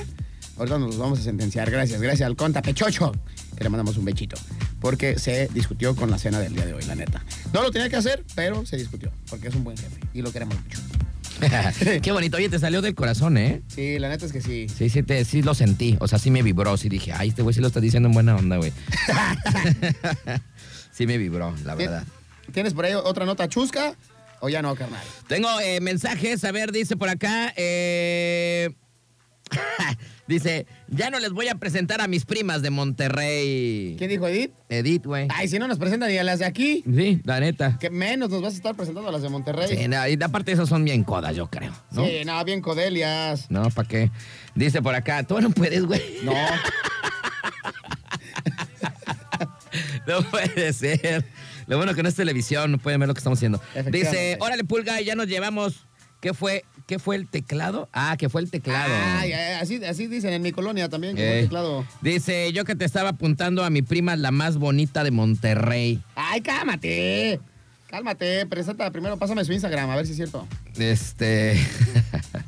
Speaker 3: Ahorita nos los vamos a sentenciar. Gracias, gracias al Conta Pechocho. Que le mandamos un bechito. Porque se discutió con la cena del día de hoy, la neta. No lo tenía que hacer, pero se discutió. Porque es un buen jefe. Y lo queremos mucho.
Speaker 2: qué bonito. Oye, te salió del corazón, ¿eh?
Speaker 3: Sí, la neta es que sí.
Speaker 2: Sí, sí, te, sí lo sentí. O sea, sí me vibró. Sí dije, ay, este güey sí lo está diciendo en buena onda, güey. sí me vibró, la verdad.
Speaker 3: ¿Tienes por ahí otra nota chusca? ¿O ya no, carnal?
Speaker 2: Tengo eh, mensajes, a ver, dice por acá. eh, dice, ya no les voy a presentar a mis primas de Monterrey.
Speaker 3: ¿Quién dijo Edith?
Speaker 2: Edith, güey.
Speaker 3: Ay, si no nos presentan ni a las de aquí,
Speaker 2: Sí, la neta.
Speaker 3: que menos nos vas a estar presentando a las de Monterrey.
Speaker 2: Sí, no, y aparte esas son bien codas, yo creo. ¿no?
Speaker 3: Sí, no, bien Codelias.
Speaker 2: No, ¿para qué? Dice por acá, tú no puedes, güey.
Speaker 3: No.
Speaker 2: No puede ser. Lo bueno que no es televisión, no pueden ver lo que estamos haciendo. Dice, órale, pulga, ya nos llevamos. ¿Qué fue? ¿Qué fue el teclado? Ah, que fue el teclado.
Speaker 3: Ay, así, así dicen en mi colonia también, que
Speaker 2: Eh.
Speaker 3: fue teclado.
Speaker 2: Dice, yo que te estaba apuntando a mi prima, la más bonita de Monterrey.
Speaker 3: Ay, cálmate. Cálmate, presenta primero, pásame su Instagram, a ver si es cierto.
Speaker 2: Este.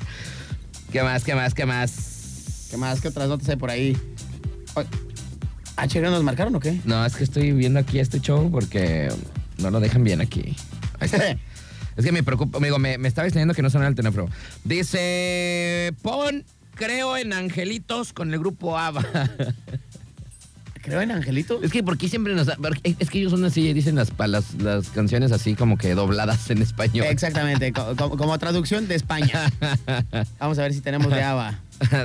Speaker 2: ¿Qué más? ¿Qué más? ¿Qué más?
Speaker 3: ¿Qué más? ¿Qué otras notas hay por ahí? ¿Ah, chévere, nos marcaron o qué?
Speaker 2: No, es que estoy viendo aquí este show porque no lo dejan bien aquí. Ahí está. Es que me preocupa, amigo, me, me estaba diciendo que no suena el teléfono. Dice, pon, creo en angelitos con el grupo ABBA.
Speaker 3: Creo en Angelito.
Speaker 2: Es que, ¿por qué siempre nos.? porque Es que ellos son así, dicen las, pa- las, las canciones así como que dobladas en español.
Speaker 3: Exactamente, co- co- como, traducción de España. Vamos a ver si tenemos de ABBA.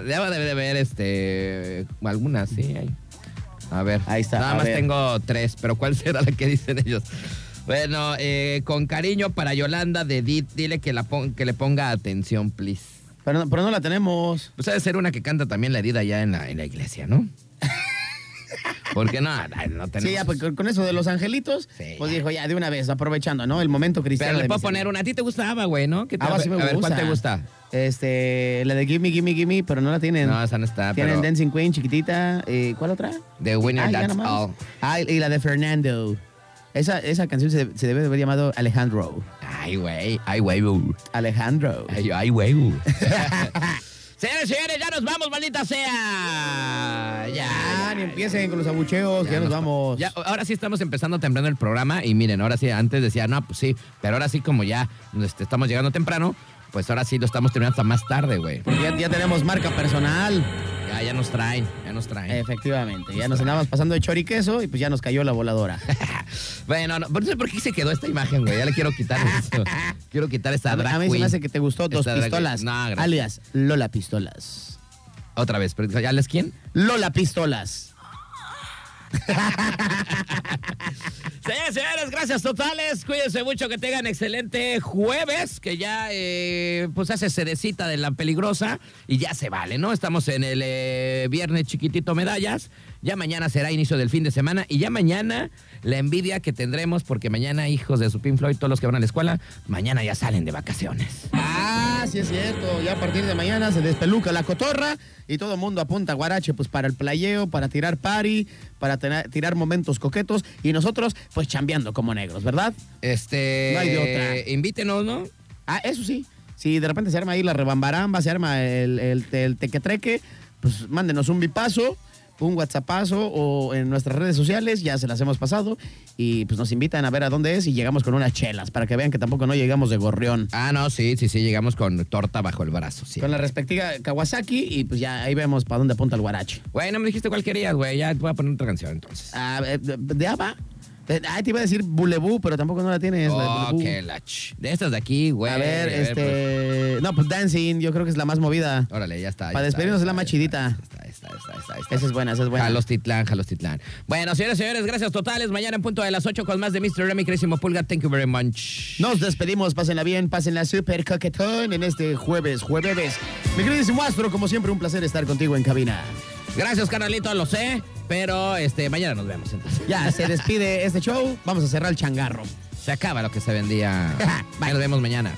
Speaker 2: Debe de haber este, algunas, sí. Hay. A ver.
Speaker 3: Ahí está,
Speaker 2: Nada
Speaker 3: a
Speaker 2: más
Speaker 3: ver.
Speaker 2: tengo tres, pero ¿cuál será la que dicen ellos? Bueno, eh, con cariño para Yolanda de Edith, dile que, la pon- que le ponga atención, please.
Speaker 3: Pero, no- pero no la tenemos.
Speaker 2: Pues ha de ser una que canta también la Edith allá en la, en la iglesia, ¿no? Porque no, no tenemos.
Speaker 3: Sí, ya, pues, con eso de los angelitos,
Speaker 2: Sí,
Speaker 3: pues
Speaker 2: ya.
Speaker 3: dijo, ya, de una vez, aprovechando, ¿no? El momento cristiano.
Speaker 2: Pero le
Speaker 3: de
Speaker 2: puedo poner una. A ti te gustaba, güey, ¿no? ¿Qué te-
Speaker 3: Ah, sí me
Speaker 2: a ver,
Speaker 3: gusta.
Speaker 2: ¿cuál te gusta?
Speaker 3: Este, la de Gimme, Gimme, Gimme, pero no la tienen.
Speaker 2: No, esa no está.
Speaker 3: Tienen
Speaker 2: pero
Speaker 3: Dancing Queen, chiquitita. eh, ¿Cuál otra?
Speaker 2: The Winner,
Speaker 3: Ah, ya
Speaker 2: That's. All.
Speaker 3: Ah, y la de Fernando. Esa, esa canción se, se debe de haber llamado Alejandro.
Speaker 2: Ay, güey. Ay, güey.
Speaker 3: Alejandro.
Speaker 2: Ay, ay, güey. Señores, señores, ya nos vamos, maldita sea. Ya,
Speaker 3: Ya, ni empiecen con los abucheos, que ya nos vamos.
Speaker 2: Ya, ahora sí estamos empezando temprano el programa y miren, ahora sí, antes decía, no, pues sí, pero ahora sí como ya este, estamos llegando temprano, pues ahora sí lo estamos terminando hasta más tarde, güey.
Speaker 3: Porque ya, ya tenemos marca personal.
Speaker 2: Ya, ya nos traen, ya nos traen.
Speaker 3: Efectivamente. Ya nos andamos pasando de choriqueso y pues ya nos cayó la voladora.
Speaker 2: bueno, no, no sé por qué se quedó esta imagen, güey. Ya le quiero quitar eso. quiero quitar esta
Speaker 3: A,
Speaker 2: drag
Speaker 3: a mí se me hace que te gustó Dos
Speaker 2: Esta
Speaker 3: Pistolas.
Speaker 2: No, gracias.
Speaker 3: alias Lola Pistolas.
Speaker 2: Otra vez, pero ¿ya les quién?
Speaker 3: Lola Pistolas.
Speaker 2: Señores, señores, gracias totales. Cuídense mucho, que tengan excelente jueves, que ya eh, pues hace sedecita de la peligrosa y ya se vale, ¿no? Estamos en el eh, viernes chiquitito medallas. Ya mañana será inicio del fin de semana y ya mañana la envidia que tendremos porque mañana hijos de su Pink Floyd, todos los que van a la escuela, mañana ya salen de vacaciones.
Speaker 3: Ah, sí es cierto. Ya a partir de mañana se despeluca la cotorra y todo el mundo apunta a Guarache pues para el playeo, para tirar party, para tener- tirar momentos coquetos y nosotros pues chambeando como negros, ¿verdad?
Speaker 2: Este,
Speaker 3: No hay de otra.
Speaker 2: Invítenos, ¿no?
Speaker 3: Ah, eso sí. Si de repente se arma ahí la rebambaramba, se arma el, el, el tequetreque, pues mándenos un bipazo, un whatsappazo o en nuestras redes sociales, ya se las hemos pasado y pues nos invitan a ver a dónde es y llegamos con unas chelas para que vean que tampoco no llegamos de gorrión.
Speaker 2: Ah, no, sí, sí, sí, llegamos con torta bajo el brazo, sí.
Speaker 3: Con la respectiva Kawasaki y pues ya ahí vemos para dónde apunta el guarache.
Speaker 2: Güey, no me dijiste cuál querías, güey. Ya te voy a poner otra canción entonces.
Speaker 3: Ah, eh, de, de ABBA. Eh, Ah, te iba a decir Bulebú, pero tampoco no la tienes. la de
Speaker 2: Oh, la ch- De estas de aquí, güey.
Speaker 3: A ver,
Speaker 2: pues.
Speaker 3: este. No, pues Dancing, yo creo que es la más movida.
Speaker 2: Órale, ya está. ya
Speaker 3: Para
Speaker 2: está,
Speaker 3: despedirnos es la
Speaker 2: está,
Speaker 3: más
Speaker 2: ya
Speaker 3: chidita.
Speaker 2: Está, está, está, está, está.
Speaker 3: Esa es buena, esa es buena.
Speaker 2: Jalos Titlán, Jalos Titlán. Bueno, señores, señores, gracias totales. Mañana en punto de las 8 con más de Mr. Remy, Crísimo Pulga. Thank you very much.
Speaker 3: Nos despedimos, pásenla bien, pásenla súper coquetón en este jueves, jueves. Mi queridísimo Astro, como siempre, un placer estar contigo en cabina.
Speaker 2: Gracias, carnalito, lo sé. Pero este, mañana nos vemos entonces.
Speaker 3: Ya se despide este show, vamos a cerrar el changarro.
Speaker 2: Se acaba lo que se vendía. Nos vemos mañana.